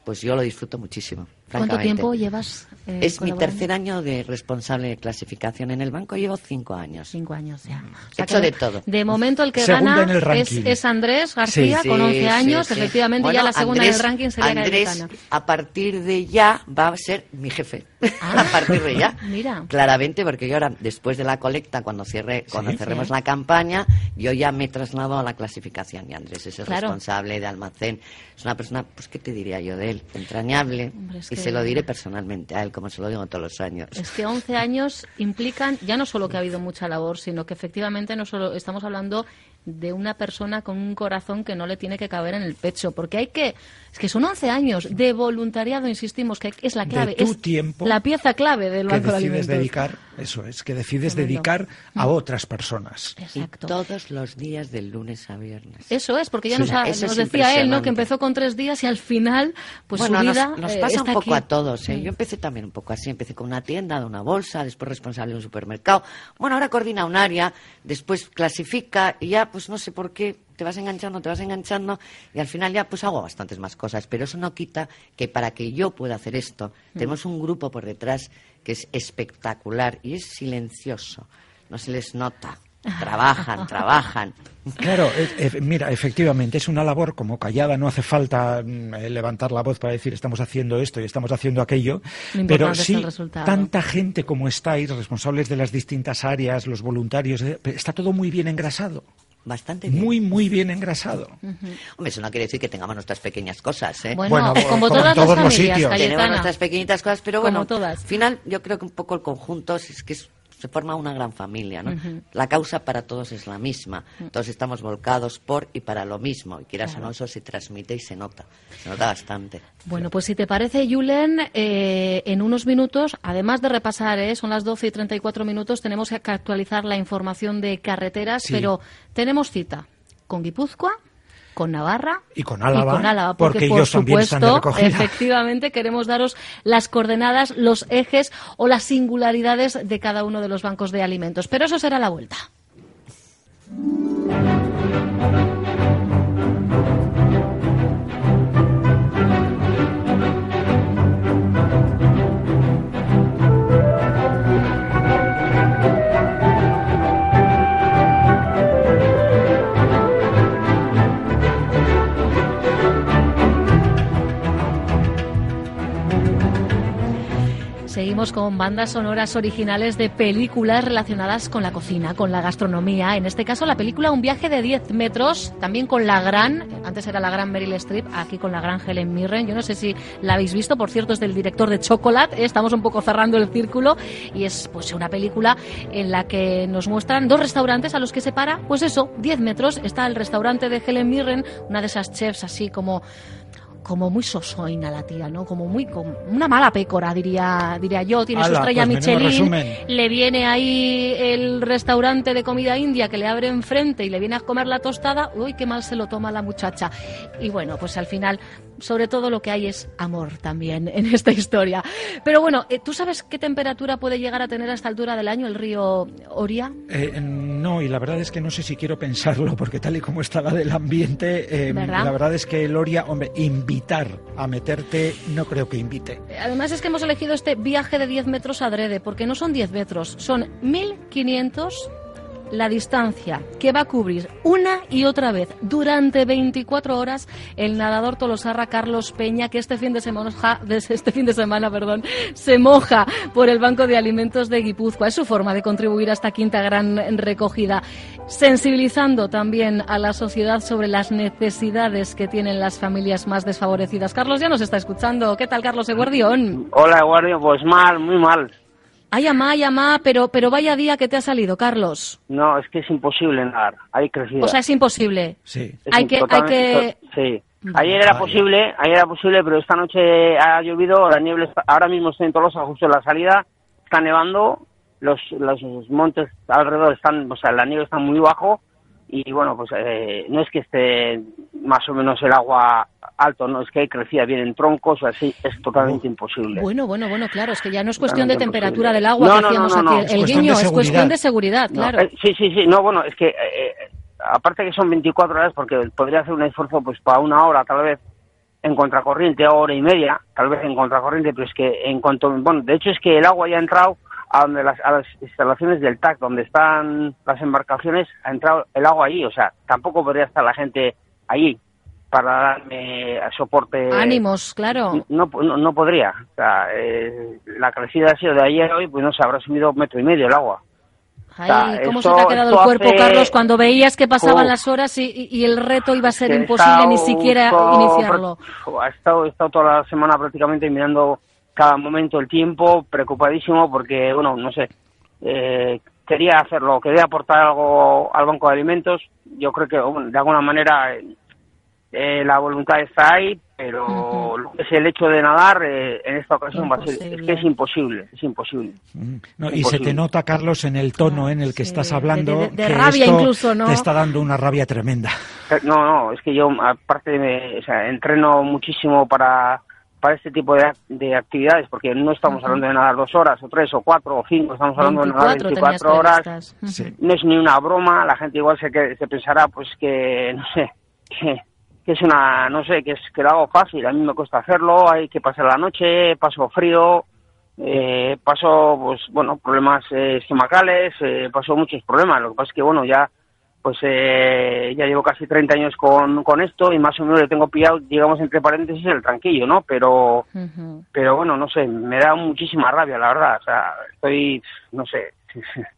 [SPEAKER 10] pues yo lo disfruto muchísimo.
[SPEAKER 2] ¿Cuánto tiempo llevas? eh,
[SPEAKER 10] Es mi tercer año de responsable de clasificación en el banco. Llevo cinco años.
[SPEAKER 2] Cinco años ya.
[SPEAKER 10] He hecho de todo.
[SPEAKER 2] De momento el que
[SPEAKER 10] Segunda
[SPEAKER 2] gana
[SPEAKER 10] el
[SPEAKER 2] es, Andrés García
[SPEAKER 10] Sí,
[SPEAKER 2] con 11
[SPEAKER 10] sí,
[SPEAKER 2] años.
[SPEAKER 10] sí.
[SPEAKER 2] Efectivamente,
[SPEAKER 10] Bueno,
[SPEAKER 2] ya la segunda
[SPEAKER 10] Andrés-
[SPEAKER 2] en el ranking sería
[SPEAKER 10] Andrés,
[SPEAKER 2] Cayetana.
[SPEAKER 10] a partir de ya, va a ser mi jefe. a partir de ya.
[SPEAKER 2] Mira.
[SPEAKER 10] Claramente, porque yo ahora, después de la colecta, cuando cierre, cuando
[SPEAKER 2] Sí.
[SPEAKER 10] cerremos
[SPEAKER 2] Sí.
[SPEAKER 10] la campaña, yo ya me traslado a la clasificación. Y Andrés es el
[SPEAKER 2] Claro.
[SPEAKER 10] responsable de almacén. Es una persona, pues, ¿qué te diría yo de él? Entrañable.
[SPEAKER 2] Hombre, es
[SPEAKER 10] y se lo diré personalmente a él, como se lo digo todos los años.
[SPEAKER 2] Es que 11 años implican ya no solo que ha habido mucha labor, sino que efectivamente no solo estamos hablando de una persona con un corazón que no le tiene que caber en el pecho, porque hay que es que son 11 años de voluntariado, insistimos que es la
[SPEAKER 3] De
[SPEAKER 2] clave,
[SPEAKER 3] tu
[SPEAKER 2] es
[SPEAKER 3] tiempo
[SPEAKER 2] la pieza clave del
[SPEAKER 3] que
[SPEAKER 2] Banco de
[SPEAKER 3] decides
[SPEAKER 2] Alimentos.
[SPEAKER 3] dedicar, eso es, que decides
[SPEAKER 2] Tremendo.
[SPEAKER 3] dedicar a
[SPEAKER 2] Mm.
[SPEAKER 3] otras personas.
[SPEAKER 2] Exacto.
[SPEAKER 10] Todos los días del lunes a viernes.
[SPEAKER 2] Eso es, porque ya
[SPEAKER 10] Sí.
[SPEAKER 2] nos, ha- nos decía él, ¿no? Que empezó con tres días y al final, pues
[SPEAKER 10] bueno,
[SPEAKER 2] su
[SPEAKER 10] nos-
[SPEAKER 2] vida
[SPEAKER 10] nos,
[SPEAKER 2] eh,
[SPEAKER 10] pasa
[SPEAKER 2] está
[SPEAKER 10] un poco
[SPEAKER 2] aquí.
[SPEAKER 10] a todos. ¿eh?
[SPEAKER 2] Mm.
[SPEAKER 10] Yo empecé también un poco así. Empecé con una tienda, de una bolsa, después responsable de un supermercado. Bueno, ahora coordina un área, después clasifica y ya, pues no sé por qué, te vas enganchando, te vas enganchando y al final ya pues hago bastantes más cosas. Pero eso no quita que para que yo pueda hacer esto,
[SPEAKER 2] Mm.
[SPEAKER 10] tenemos un grupo por detrás que es espectacular y es silencioso. No se les nota. Trabajan, trabajan.
[SPEAKER 3] Claro, e- e- mira, efectivamente, es una labor como callada, no hace falta mm, eh, levantar la voz para decir estamos haciendo esto y estamos haciendo aquello,
[SPEAKER 2] Lo
[SPEAKER 3] pero sí, tanta gente como estáis, responsables de las distintas áreas, los voluntarios, eh, está todo muy bien engrasado.
[SPEAKER 10] Bastante bien.
[SPEAKER 3] Muy, muy bien engrasado.
[SPEAKER 10] Hombre, eso no quiere decir que tengamos nuestras pequeñas cosas, ¿eh?
[SPEAKER 2] Bueno, Bueno, como como todas las los familias, sitios. Cayetana.
[SPEAKER 10] Tenemos nuestras pequeñitas cosas, pero
[SPEAKER 2] Como
[SPEAKER 10] bueno,
[SPEAKER 2] todas.
[SPEAKER 10] al final yo creo que un poco el conjunto es que es- se forma una gran familia, ¿no? La causa para todos es la misma. Todos estamos volcados por y para lo mismo. Y quieras
[SPEAKER 2] Claro.
[SPEAKER 10] o no, eso se transmite y se nota. Se nota bastante.
[SPEAKER 2] Bueno, pues si te parece, Julen, eh, en unos minutos, además de repasar, eh, son las 12 y 34 minutos, tenemos que actualizar la información de carreteras,
[SPEAKER 3] Sí.
[SPEAKER 2] pero tenemos cita con Guipúzcoa, con Navarra
[SPEAKER 3] Y con Álava,
[SPEAKER 2] y con Álava, porque,
[SPEAKER 3] porque
[SPEAKER 2] por
[SPEAKER 3] ellos también están de
[SPEAKER 2] supuesto, efectivamente, queremos daros las coordenadas, los ejes o las singularidades de cada uno de los bancos de alimentos. Pero eso será la vuelta. Seguimos con bandas sonoras originales de películas relacionadas con la cocina, con la gastronomía. En este caso, la película Un viaje de 10 metros, también con la gran, antes era la gran Meryl Streep, aquí con la gran Helen Mirren. Yo no sé si la habéis visto, por cierto, es del director de Chocolate. Estamos un poco cerrando el círculo y es pues una película en la que nos muestran dos restaurantes a los que se para, pues eso, 10 metros. Está el restaurante de Helen Mirren, una de esas chefs así como como muy sosoina la tía, ¿no? Como muy como una mala pécora, diría diría yo. Tiene su estrella
[SPEAKER 3] pues
[SPEAKER 2] Michelin. Le viene ahí el restaurante de comida india que le abre enfrente y le viene a comer la tostada. Uy, qué mal se lo toma la muchacha. Y bueno, pues al final, sobre todo lo que hay es amor también en esta historia. Pero bueno, eh, ¿tú sabes qué temperatura puede llegar a tener a esta altura del año el río Oria?
[SPEAKER 3] Eh, no, y la verdad es que no sé si quiero pensarlo, porque tal y como está la del ambiente, eh,
[SPEAKER 2] ¿Verdad?
[SPEAKER 3] la verdad es que Loria, hombre, invitar a meterte, no creo que invite.
[SPEAKER 2] Además es que hemos elegido este viaje de 10 metros adrede, porque no son 10 metros, son 1500 la distancia que va a cubrir una y otra vez durante 24 horas el nadador tolosarra Carlos Peña, que este fin de semana, este se moja por el Banco de Alimentos de Guipúzcoa. Es su forma de contribuir a esta quinta gran recogida, sensibilizando también a la sociedad sobre las necesidades que tienen las familias más desfavorecidas. Carlos ya nos está escuchando. ¿Qué tal, Carlos Eguardión?
[SPEAKER 11] Hola, Guardia, pues mal, muy mal.
[SPEAKER 2] Ay, amá, ay, amá, pero, pero vaya día que te ha salido, Carlos.
[SPEAKER 11] No, es que es imposible nadar. Hay crecido.
[SPEAKER 2] O sea, es imposible.
[SPEAKER 3] Sí.
[SPEAKER 11] Es
[SPEAKER 2] hay que- hay que-
[SPEAKER 11] Sí. Ayer era posible, ayer era posible, pero esta noche ha llovido, la niebla está- ahora mismo estoy en Tolosa, justo en la salida, está nevando, los, los montes alrededor están, o sea, la nieve está muy bajo y bueno, pues eh, no es que esté más o menos el agua alto, no es que crecía bien en troncos, así es totalmente imposible.
[SPEAKER 2] Bueno, bueno, bueno, claro, es que ya no es cuestión de temperatura
[SPEAKER 11] imposible.
[SPEAKER 2] del agua
[SPEAKER 11] No,
[SPEAKER 2] que hacíamos
[SPEAKER 11] no, no,
[SPEAKER 2] aquí,
[SPEAKER 11] no.
[SPEAKER 2] el,
[SPEAKER 11] Es
[SPEAKER 2] guiño, es cuestión de seguridad, claro.
[SPEAKER 11] eh, sí, sí, sí, no, bueno, es que eh, aparte que son 24 horas, porque podría hacer un esfuerzo pues para una hora tal vez en contracorriente, hora y media, tal vez en contracorriente, pero es que en cuanto, bueno, de hecho es que el agua ya ha entrado a, donde las, a las instalaciones del TAC, donde están las embarcaciones, ha entrado el agua allí, o sea, tampoco podría estar la gente allí para darme soporte.
[SPEAKER 2] Ánimos, claro.
[SPEAKER 11] No, no, no podría. O sea, eh, la crecida ha sido de ayer a hoy, pues no sé, habrá subido un metro y medio el agua.
[SPEAKER 2] Ay,
[SPEAKER 11] sea,
[SPEAKER 2] ¿Cómo
[SPEAKER 11] esto-
[SPEAKER 2] se te ha quedado el cuerpo,
[SPEAKER 11] hace-
[SPEAKER 2] Carlos, cuando veías que pasaban las horas y, y- el reto iba a ser imposible ni siquiera
[SPEAKER 11] todo-
[SPEAKER 2] iniciarlo?
[SPEAKER 11] He estado, he estado toda la semana prácticamente mirando cada momento el tiempo, preocupadísimo porque, bueno, no sé, eh, quería hacerlo, quería aportar algo al Banco de Alimentos. Yo creo que, bueno, de alguna manera, eh, eh, la voluntad está ahí, pero lo que es el hecho de nadar eh, en esta ocasión va a ser, es que es imposible, es imposible.
[SPEAKER 3] No, y se te nota, Carlos, en el tono en el que estás hablando,
[SPEAKER 2] de- de
[SPEAKER 3] que
[SPEAKER 2] rabia
[SPEAKER 3] esto
[SPEAKER 2] incluso, ¿no?
[SPEAKER 3] te está dando una rabia tremenda.
[SPEAKER 11] Eh, No, no, es que yo aparte me, o sea, entreno muchísimo para, para este tipo de, de actividades, porque no estamos hablando de nadar dos horas o tres o cuatro o cinco, estamos hablando de nadar
[SPEAKER 2] 24
[SPEAKER 11] 24
[SPEAKER 2] tenías
[SPEAKER 11] horas. No es ni una broma, la gente igual se, que, se pensará pues que, no sé, que, que es una, no sé, que es que lo hago fácil, a mí me cuesta hacerlo, hay que pasar la noche, paso frío, eh, paso, pues bueno, problemas eh, estomacales, eh, paso muchos problemas, lo que pasa es que bueno, ya pues eh, ya llevo casi 30 años con, con esto y más o menos le tengo pillado, digamos, entre paréntesis, el tranquillo, ¿no? Pero, pero bueno, no sé, me da muchísima rabia, la verdad, o sea, estoy, no sé,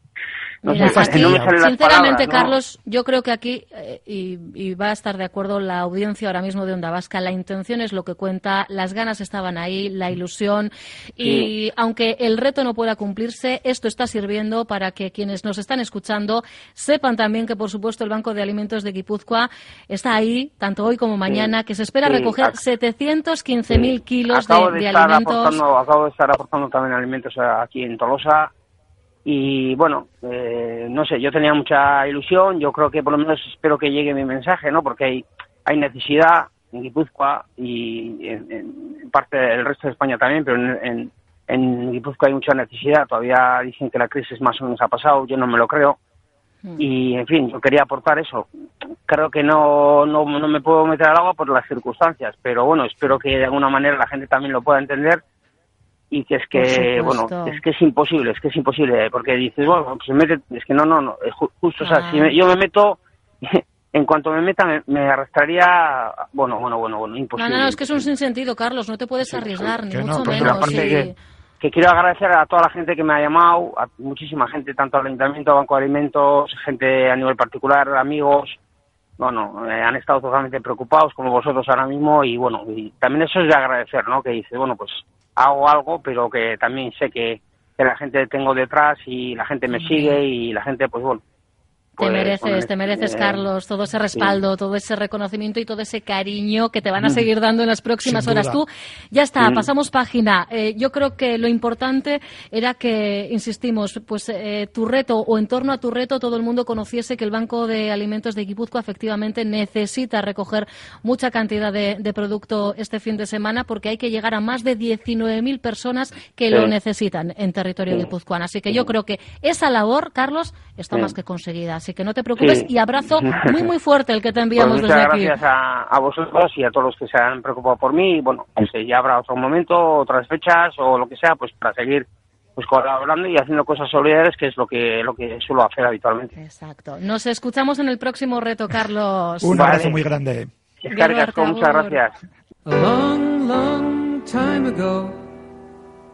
[SPEAKER 11] no
[SPEAKER 2] Mira,
[SPEAKER 11] sé,
[SPEAKER 2] aquí,
[SPEAKER 11] no me salen las
[SPEAKER 2] sinceramente,
[SPEAKER 11] palabras, ¿no?
[SPEAKER 2] Carlos, yo creo que aquí, eh, y, y va a estar de acuerdo la audiencia ahora mismo de Onda Vasca, la intención es lo que cuenta, las ganas estaban ahí, la ilusión, y aunque el reto no pueda cumplirse, esto está sirviendo para que quienes nos están escuchando sepan también que, por supuesto, el Banco de Alimentos de Guipúzcoa está ahí, tanto hoy como mañana, que se espera
[SPEAKER 11] Sí,
[SPEAKER 2] recoger
[SPEAKER 11] ac-
[SPEAKER 2] 715.000 kilos de,
[SPEAKER 11] acabo de,
[SPEAKER 2] de
[SPEAKER 11] estar
[SPEAKER 2] alimentos.
[SPEAKER 11] acabo de estar aportando también alimentos a- aquí en Tolosa y bueno, eh, no sé, yo tenía mucha ilusión, yo creo que por lo menos espero que llegue mi mensaje, ¿no? Porque hay, hay necesidad en Guipúzcoa y en, parte del resto de España también, pero en, en, en Guipúzcoa hay mucha necesidad, todavía dicen que la crisis más o menos ha pasado, yo no me lo creo y en fin, yo quería aportar eso. Creo que no, no, no me puedo meter al agua por las circunstancias, pero bueno, espero que de alguna manera la gente también lo pueda entender y que es que, bueno, es que es imposible, es que es imposible, porque dices, bueno, pues se mete, es que no, no, no, es ju- justo, o sea, si me- yo me meto, en cuanto me meta, me, me arrastraría, bueno, bueno, bueno, bueno,
[SPEAKER 2] No,
[SPEAKER 11] imposible.
[SPEAKER 2] no, no, es que es un sinsentido, Carlos, no te puedes arriesgar, ni
[SPEAKER 11] no,
[SPEAKER 2] mucho
[SPEAKER 11] pues,
[SPEAKER 2] menos.
[SPEAKER 11] aparte
[SPEAKER 2] y-
[SPEAKER 11] que- que quiero agradecer a toda la gente que me ha llamado, a muchísima gente, tanto al Ayuntamiento, Banco de Alimentos, gente a nivel particular, amigos, bueno, eh, han estado totalmente preocupados como vosotros ahora mismo y bueno, y también eso es de agradecer, ¿no? Que dices, bueno, pues hago algo, pero que también sé que, que la gente tengo detrás y la gente me sigue y la gente, pues bueno.
[SPEAKER 2] Te
[SPEAKER 11] pues,
[SPEAKER 2] mereces,
[SPEAKER 11] bueno,
[SPEAKER 2] te mereces,
[SPEAKER 11] eh,
[SPEAKER 2] Carlos, todo ese respaldo, todo ese reconocimiento y todo ese cariño que te van a
[SPEAKER 11] Mm.
[SPEAKER 2] seguir dando en las próximas horas. Tú, ya está,
[SPEAKER 11] Mm.
[SPEAKER 2] pasamos página. Eh, yo creo que lo importante era que, insistimos, pues eh, tu reto o en torno a tu reto todo el mundo conociese que el Banco de Alimentos de Guipúzcoa efectivamente necesita recoger mucha cantidad de, de producto este fin de semana porque hay que llegar a más de 19.000 personas que
[SPEAKER 12] Sí.
[SPEAKER 2] lo necesitan en territorio
[SPEAKER 12] Sí.
[SPEAKER 2] guipuzcoano. Así que yo creo que esa labor, Carlos, está más que conseguida. Así que no te preocupes
[SPEAKER 11] Sí.
[SPEAKER 2] y abrazo muy, muy fuerte el que te enviamos
[SPEAKER 11] Pues muchas
[SPEAKER 2] desde aquí.
[SPEAKER 11] gracias a, a vosotros y a todos los que se han preocupado por mí. Y bueno, pues, eh, ya habrá otro momento, otras fechas o lo que sea, pues para seguir pues colaborando y haciendo cosas solidarias, que es lo que lo que suelo hacer habitualmente.
[SPEAKER 2] Exacto. Nos escuchamos en el próximo reto, Carlos.
[SPEAKER 3] Un abrazo muy grande.
[SPEAKER 11] Muchas gracias.
[SPEAKER 12] A long, long time ago,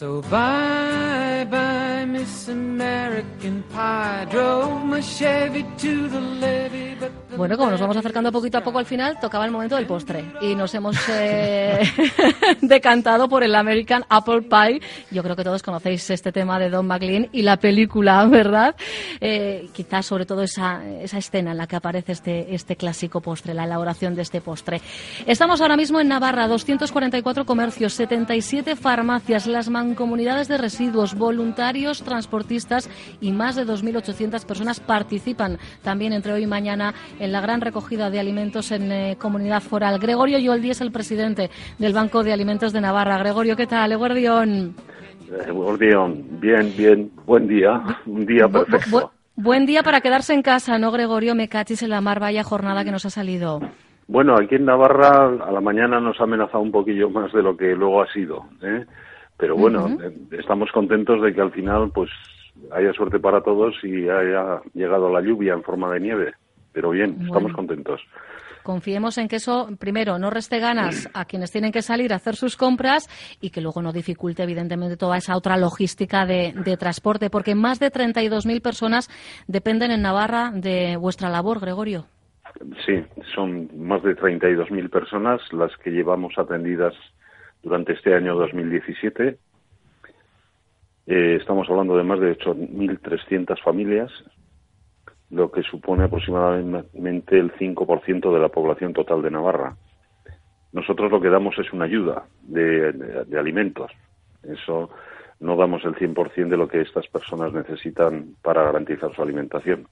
[SPEAKER 12] So bye bye, Miss American Pie. Drove my Chevy to the levee, but
[SPEAKER 2] Bueno, como nos vamos acercando poquito a poco al final, tocaba el momento del postre. Y nos hemos eh, decantado por el American Apple Pie. Yo creo que todos conocéis este tema de Don McLean y la película, ¿verdad? Eh, quizás sobre todo esa, esa escena en la que aparece este, este clásico postre, la elaboración de este postre. Estamos ahora mismo en Navarra, 244 comercios, 77 farmacias, las mancomunidades de residuos, voluntarios, transportistas y más de 2.800 personas participan también entre hoy y mañana en la gran recogida de alimentos en eh, comunidad foral. Gregorio Yoldi es el presidente del Banco de Alimentos de Navarra. Gregorio, ¿qué tal? Eguardión.
[SPEAKER 13] Eh, Gordión, bien, bien, buen día, un día
[SPEAKER 2] Bu- bu-
[SPEAKER 13] perfecto.
[SPEAKER 2] bu- buen día para quedarse en casa, ¿no, Gregorio? Me cachis en la mar, vaya jornada que nos ha salido.
[SPEAKER 13] Bueno, aquí en Navarra a la mañana nos ha amenazado un poquillo más de lo que luego ha sido, ¿eh? pero bueno, eh, estamos contentos de que al final pues haya suerte para todos y haya llegado la lluvia en forma de nieve, pero bien, estamos contentos.
[SPEAKER 2] Confiemos en que eso, primero, no reste ganas a quienes tienen que salir a hacer sus compras y que luego no dificulte, evidentemente, toda esa otra logística de, de transporte, porque más de 32.000 personas dependen en Navarra de vuestra labor, Gregorio.
[SPEAKER 13] Sí, son más de 32.000 personas las que llevamos atendidas durante este año 2017. Eh, estamos hablando de más de 8.300 familias, lo que supone aproximadamente el 5% de la población total de Navarra. Nosotros lo que damos es una ayuda de, de- de alimentos. Eso no damos el 100% de lo que estas personas necesitan para garantizar su alimentación.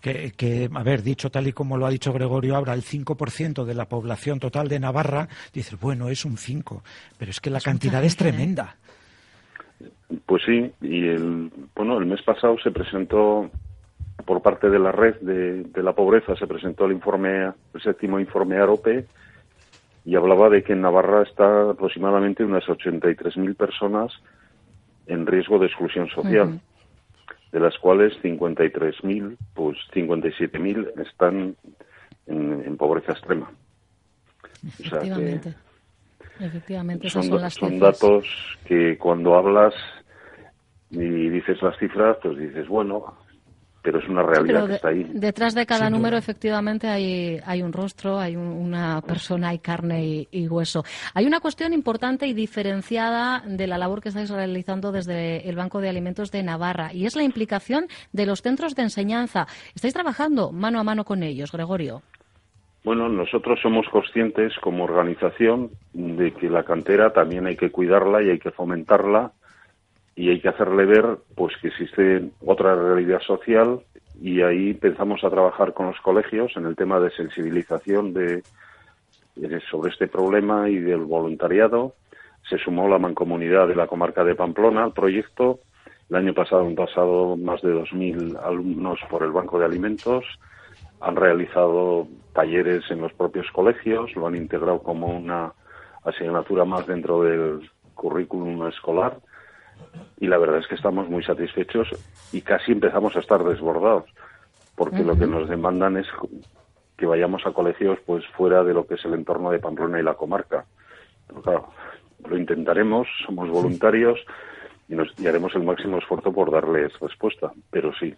[SPEAKER 3] que, que, a ver, dicho tal y como lo ha dicho Gregorio, ahora el 5% de la población total de Navarra, dices, bueno, es un 5, pero es que la
[SPEAKER 2] Es
[SPEAKER 3] cantidad es
[SPEAKER 2] ¿eh?
[SPEAKER 13] Pues sí, y el, bueno, el mes pasado se presentó por parte de la red de, de la pobreza, se presentó el informe, el séptimo informe AROPE, y hablaba de que en Navarra está aproximadamente unas 83.000 personas en riesgo de exclusión social, de las cuales 53.000, pues 57.000 están en, en pobreza extrema. O sea que-
[SPEAKER 2] Efectivamente.
[SPEAKER 13] Son,
[SPEAKER 2] son las
[SPEAKER 13] son
[SPEAKER 2] cifras.
[SPEAKER 13] datos que cuando hablas y dices las cifras, pues dices, bueno, pero es una realidad que
[SPEAKER 2] de-
[SPEAKER 13] está ahí.
[SPEAKER 2] detrás de cada
[SPEAKER 3] Sin
[SPEAKER 2] número,
[SPEAKER 3] duda.
[SPEAKER 2] efectivamente, hay, hay un rostro, hay un- una persona, hay carne y, y hueso. Hay una cuestión importante y diferenciada de la labor que estáis realizando desde el Banco de Alimentos de Navarra, y es la implicación de los centros de enseñanza. Estáis trabajando mano a mano con ellos, Gregorio.
[SPEAKER 13] Bueno, nosotros somos conscientes como organización de que la cantera también hay que cuidarla y hay que fomentarla y hay que hacerle ver pues que existe otra realidad social y ahí empezamos a trabajar con los colegios en el tema de sensibilización de- sobre este problema y del voluntariado. Se sumó la mancomunidad de la comarca de Pamplona al proyecto. El año pasado han pasado más de 2.000 alumnos por el Banco de Alimentos. Han realizado talleres en los propios colegios, lo han integrado como una asignatura más dentro del currículum escolar y la verdad es que estamos muy satisfechos y casi empezamos a estar desbordados porque lo que nos demandan es que vayamos a colegios pues fuera de lo que es el entorno de Pamplona y la comarca. Pero claro, lo intentaremos, somos voluntarios y, nos, y haremos el máximo esfuerzo por darles respuesta, pero sí.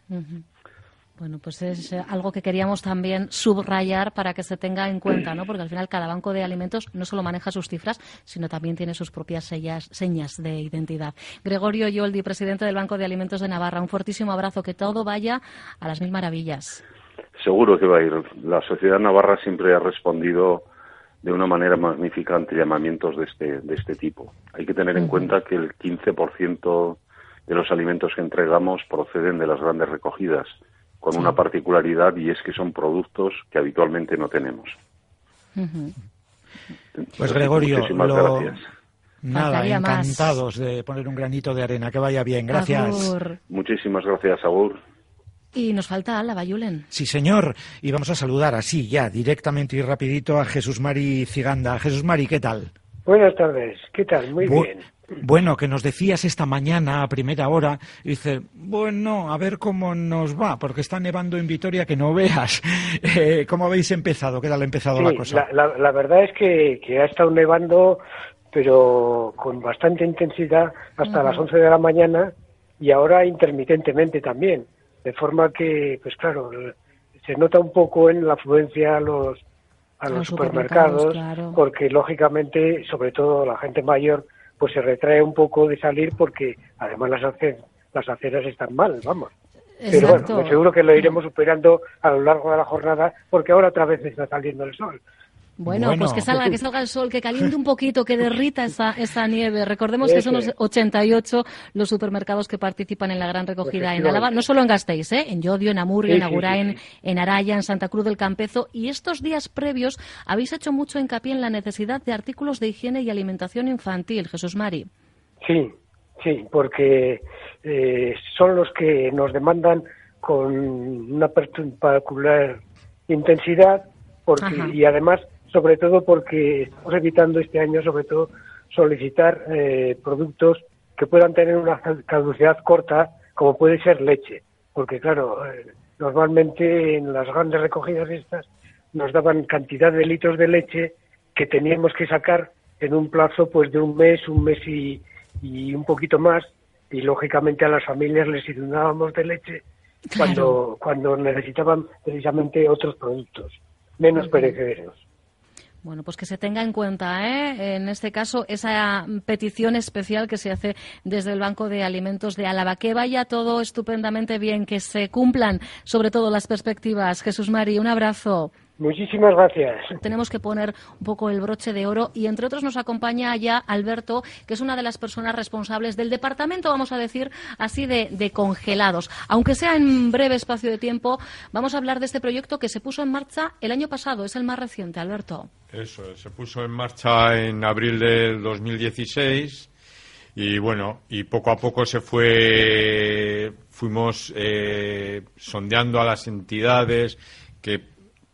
[SPEAKER 2] Bueno, pues es eh, algo que queríamos también subrayar para que se tenga en cuenta, ¿no? Porque al final cada banco de alimentos no solo maneja sus cifras, sino también tiene sus propias sellas- señas de identidad. Gregorio Yoldi, presidente del Banco de Alimentos de Navarra, un fortísimo abrazo, que todo vaya a las mil maravillas.
[SPEAKER 13] Seguro que va a ir. La sociedad navarra siempre ha respondido de una manera magnífica ante llamamientos de este, de este tipo. Hay que tener en cuenta que el 15% de los alimentos que entregamos proceden de las grandes recogidas, con una particularidad y es que son productos que habitualmente no tenemos.
[SPEAKER 3] Pues Gregorio, lo-
[SPEAKER 13] gracias.
[SPEAKER 3] nada,
[SPEAKER 2] Faltaría más.
[SPEAKER 3] encantados de poner un granito de arena. Que vaya bien, gracias.
[SPEAKER 2] Agur.
[SPEAKER 13] Muchísimas gracias, Agur.
[SPEAKER 2] Y nos falta Álava, Julen.
[SPEAKER 3] Sí, señor. Y vamos a saludar así, ya, directamente y rapidito a Jesús Mari Ciganda. Jesús Mari, ¿qué tal?
[SPEAKER 14] Buenas tardes, ¿qué tal? Muy
[SPEAKER 3] Bu-
[SPEAKER 14] bien.
[SPEAKER 3] Bueno, que nos decías esta mañana a primera hora, dice, bueno, a ver cómo nos va, porque está nevando en Vitoria que no veas. Eh, ¿Cómo habéis empezado? ¿Qué tal ha empezado
[SPEAKER 14] Sí,
[SPEAKER 3] la cosa?
[SPEAKER 14] la, la- la verdad es que, que ha estado nevando, pero con bastante intensidad hasta las 11 de la mañana y ahora intermitentemente también. De forma que, pues claro, se nota un poco en la afluencia a los, a
[SPEAKER 2] A
[SPEAKER 14] los
[SPEAKER 2] los
[SPEAKER 14] supermercados,
[SPEAKER 2] supermercados, claro.
[SPEAKER 14] porque lógicamente, sobre todo la gente mayor, pues se retrae un poco de salir porque además las, ace- las aceras están mal, vamos. Pero bueno, seguro que lo iremos superando a lo largo de la jornada porque ahora otra vez está saliendo el sol.
[SPEAKER 2] Bueno,
[SPEAKER 14] Bueno.
[SPEAKER 2] pues que salga, que salga el sol, que caliente un poquito, que derrita esa, esa nieve. Recordemos que son los
[SPEAKER 14] es.
[SPEAKER 2] 88 los supermercados que participan en la gran recogida en. Álava, no solo en Gasteiz, ¿eh? en Llodio, en Amurrio,
[SPEAKER 14] Sí,
[SPEAKER 2] en Agurain,
[SPEAKER 14] sí,
[SPEAKER 2] en Araya, en Santa Cruz del Campezo. Y estos días previos habéis hecho mucho hincapié en la necesidad de artículos de higiene y alimentación infantil. Jesús Mari.
[SPEAKER 14] Sí, sí, porque eh, son los que nos demandan con una particular intensidad porque,
[SPEAKER 2] Ajá.
[SPEAKER 14] y además, sobre todo porque estamos evitando este año, sobre todo, solicitar eh, productos que puedan tener una caducidad corta, como puede ser leche. Porque, claro, eh, normalmente en las grandes recogidas estas nos daban cantidad de litros de leche que teníamos que sacar en un plazo pues de un mes, un mes y, y un poquito más y lógicamente a las familias les inundábamos de leche cuando cuando necesitaban precisamente otros productos menos perecederos.
[SPEAKER 2] Bueno, pues que se tenga en cuenta, ¿eh? en este caso, esa petición especial que se hace desde el Banco de Alimentos de Álava. Que vaya todo estupendamente bien, que se cumplan sobre todo las perspectivas. Jesús Mari, un abrazo.
[SPEAKER 14] Muchísimas gracias.
[SPEAKER 2] Tenemos que poner un poco el broche de oro y entre otros nos acompaña ya Alberto, que es una de las personas responsables del departamento, vamos a decir así, de, de congelados. Aunque sea en breve espacio de tiempo, vamos a hablar de este proyecto que se puso en marcha el año pasado, es el más reciente, Alberto.
[SPEAKER 15] Eso, es, se puso en marcha en abril del 2016 y bueno, y poco a poco se fue, fuimos eh, sondeando a las entidades que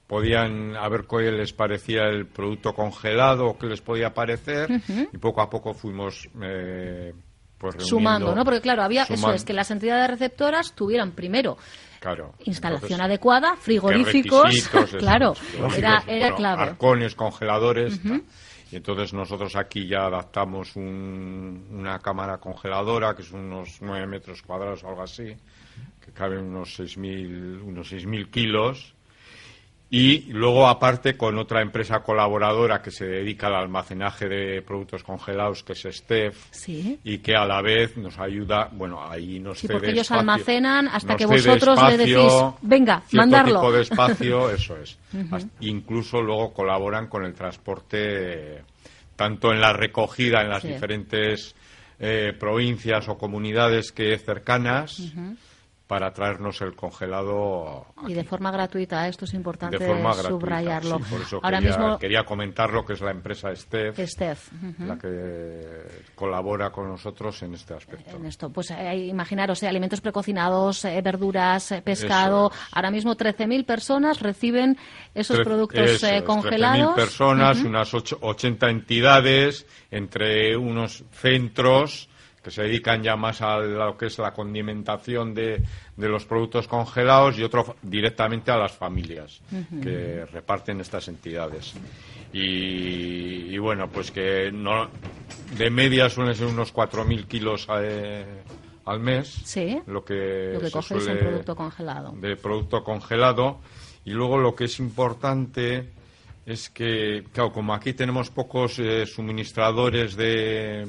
[SPEAKER 15] podían a ver qué les parecía el producto congelado o qué les podía parecer y poco a poco fuimos eh, pues
[SPEAKER 2] Sumando, ¿no? Porque claro, había eso es que las entidades receptoras tuvieran primero
[SPEAKER 15] claro,
[SPEAKER 2] instalación
[SPEAKER 15] entonces,
[SPEAKER 2] adecuada, frigoríficos, claro, era, era
[SPEAKER 15] bueno,
[SPEAKER 2] clave.
[SPEAKER 15] Arcones, congeladores. Y entonces nosotros aquí ya adaptamos un- una cámara congeladora, que son unos 9 metros cuadrados o algo así, que caben unos 6.000 unos 6.000 kilos. Y luego, aparte, con otra empresa colaboradora que se dedica al almacenaje de productos congelados, que es Steph,
[SPEAKER 2] Sí.
[SPEAKER 15] y que a la vez nos ayuda, bueno, ahí nos
[SPEAKER 2] Sí,
[SPEAKER 15] cede
[SPEAKER 2] porque ellos
[SPEAKER 15] espacio-
[SPEAKER 2] almacenan hasta que vosotros le decís, venga,
[SPEAKER 15] cierto
[SPEAKER 2] mandarlo.
[SPEAKER 15] tipo de espacio, eso es. Incluso luego colaboran con el transporte, eh, tanto en la recogida en las
[SPEAKER 2] Sí.
[SPEAKER 15] diferentes eh, provincias o comunidades que cercanas. Para traernos el congelado
[SPEAKER 2] Y de forma gratuita, esto es importante
[SPEAKER 15] de forma gratuita.
[SPEAKER 2] subrayarlo.
[SPEAKER 15] sí, por eso
[SPEAKER 2] Ahora
[SPEAKER 15] quería,
[SPEAKER 2] mismo,
[SPEAKER 15] quería comentar lo que es la empresa Steph, la que colabora con nosotros en este aspecto.
[SPEAKER 2] en esto, pues eh, imaginaros, eh, alimentos precocinados, eh, verduras, pescado. Ahora mismo 13.000 personas reciben esos
[SPEAKER 15] Tre-
[SPEAKER 2] productos
[SPEAKER 15] eso
[SPEAKER 2] congelados.
[SPEAKER 15] 13.000 personas, unas ocho- 80 entidades, entre unos centros que se dedican ya más a lo que es la condimentación de, de los productos congelados y otro directamente a las familias que reparten estas entidades. Y, y bueno, pues que no, de media suelen ser unos 4.000 kilos eh, al mes.
[SPEAKER 2] Sí,
[SPEAKER 15] Lo que,
[SPEAKER 2] lo que
[SPEAKER 15] se
[SPEAKER 2] cogéis en
[SPEAKER 15] suele-
[SPEAKER 2] producto congelado.
[SPEAKER 15] de producto congelado. Y luego lo que es importante es que, claro, como aquí tenemos pocos eh, suministradores de,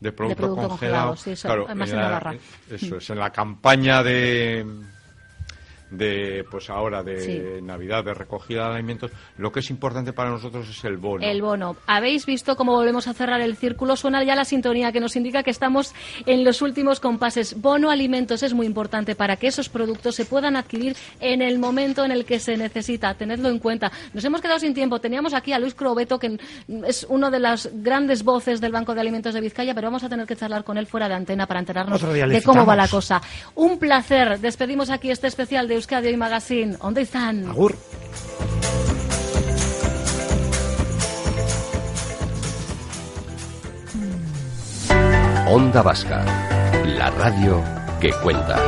[SPEAKER 15] de producto,
[SPEAKER 2] producto congelado,
[SPEAKER 15] congelado,
[SPEAKER 2] sí, eso,
[SPEAKER 15] claro, en la-
[SPEAKER 2] Navarra.
[SPEAKER 15] eso es, en la campaña de de pues ahora de
[SPEAKER 2] Sí.
[SPEAKER 15] Navidad, de recogida de alimentos, lo que es importante para nosotros es el bono.
[SPEAKER 2] El bono. ¿Habéis visto cómo volvemos a cerrar el círculo? Suena ya la sintonía que nos indica que estamos en los últimos compases. Bono alimentos es muy importante para que esos productos se puedan adquirir en el momento en el que se necesita. Tenedlo en cuenta. Nos hemos quedado sin tiempo. Teníamos aquí a Luis Crobeto, que es uno de las grandes voces del Banco de Alimentos de Vizcaya, pero vamos a tener que charlar con él fuera de antena para enterarnos de cómo va la cosa. Un placer. Despedimos aquí este especial de Euskadi Hoy Magazine. ¿Dónde están?
[SPEAKER 3] Agur.
[SPEAKER 1] Onda Vasca, la radio que cuenta.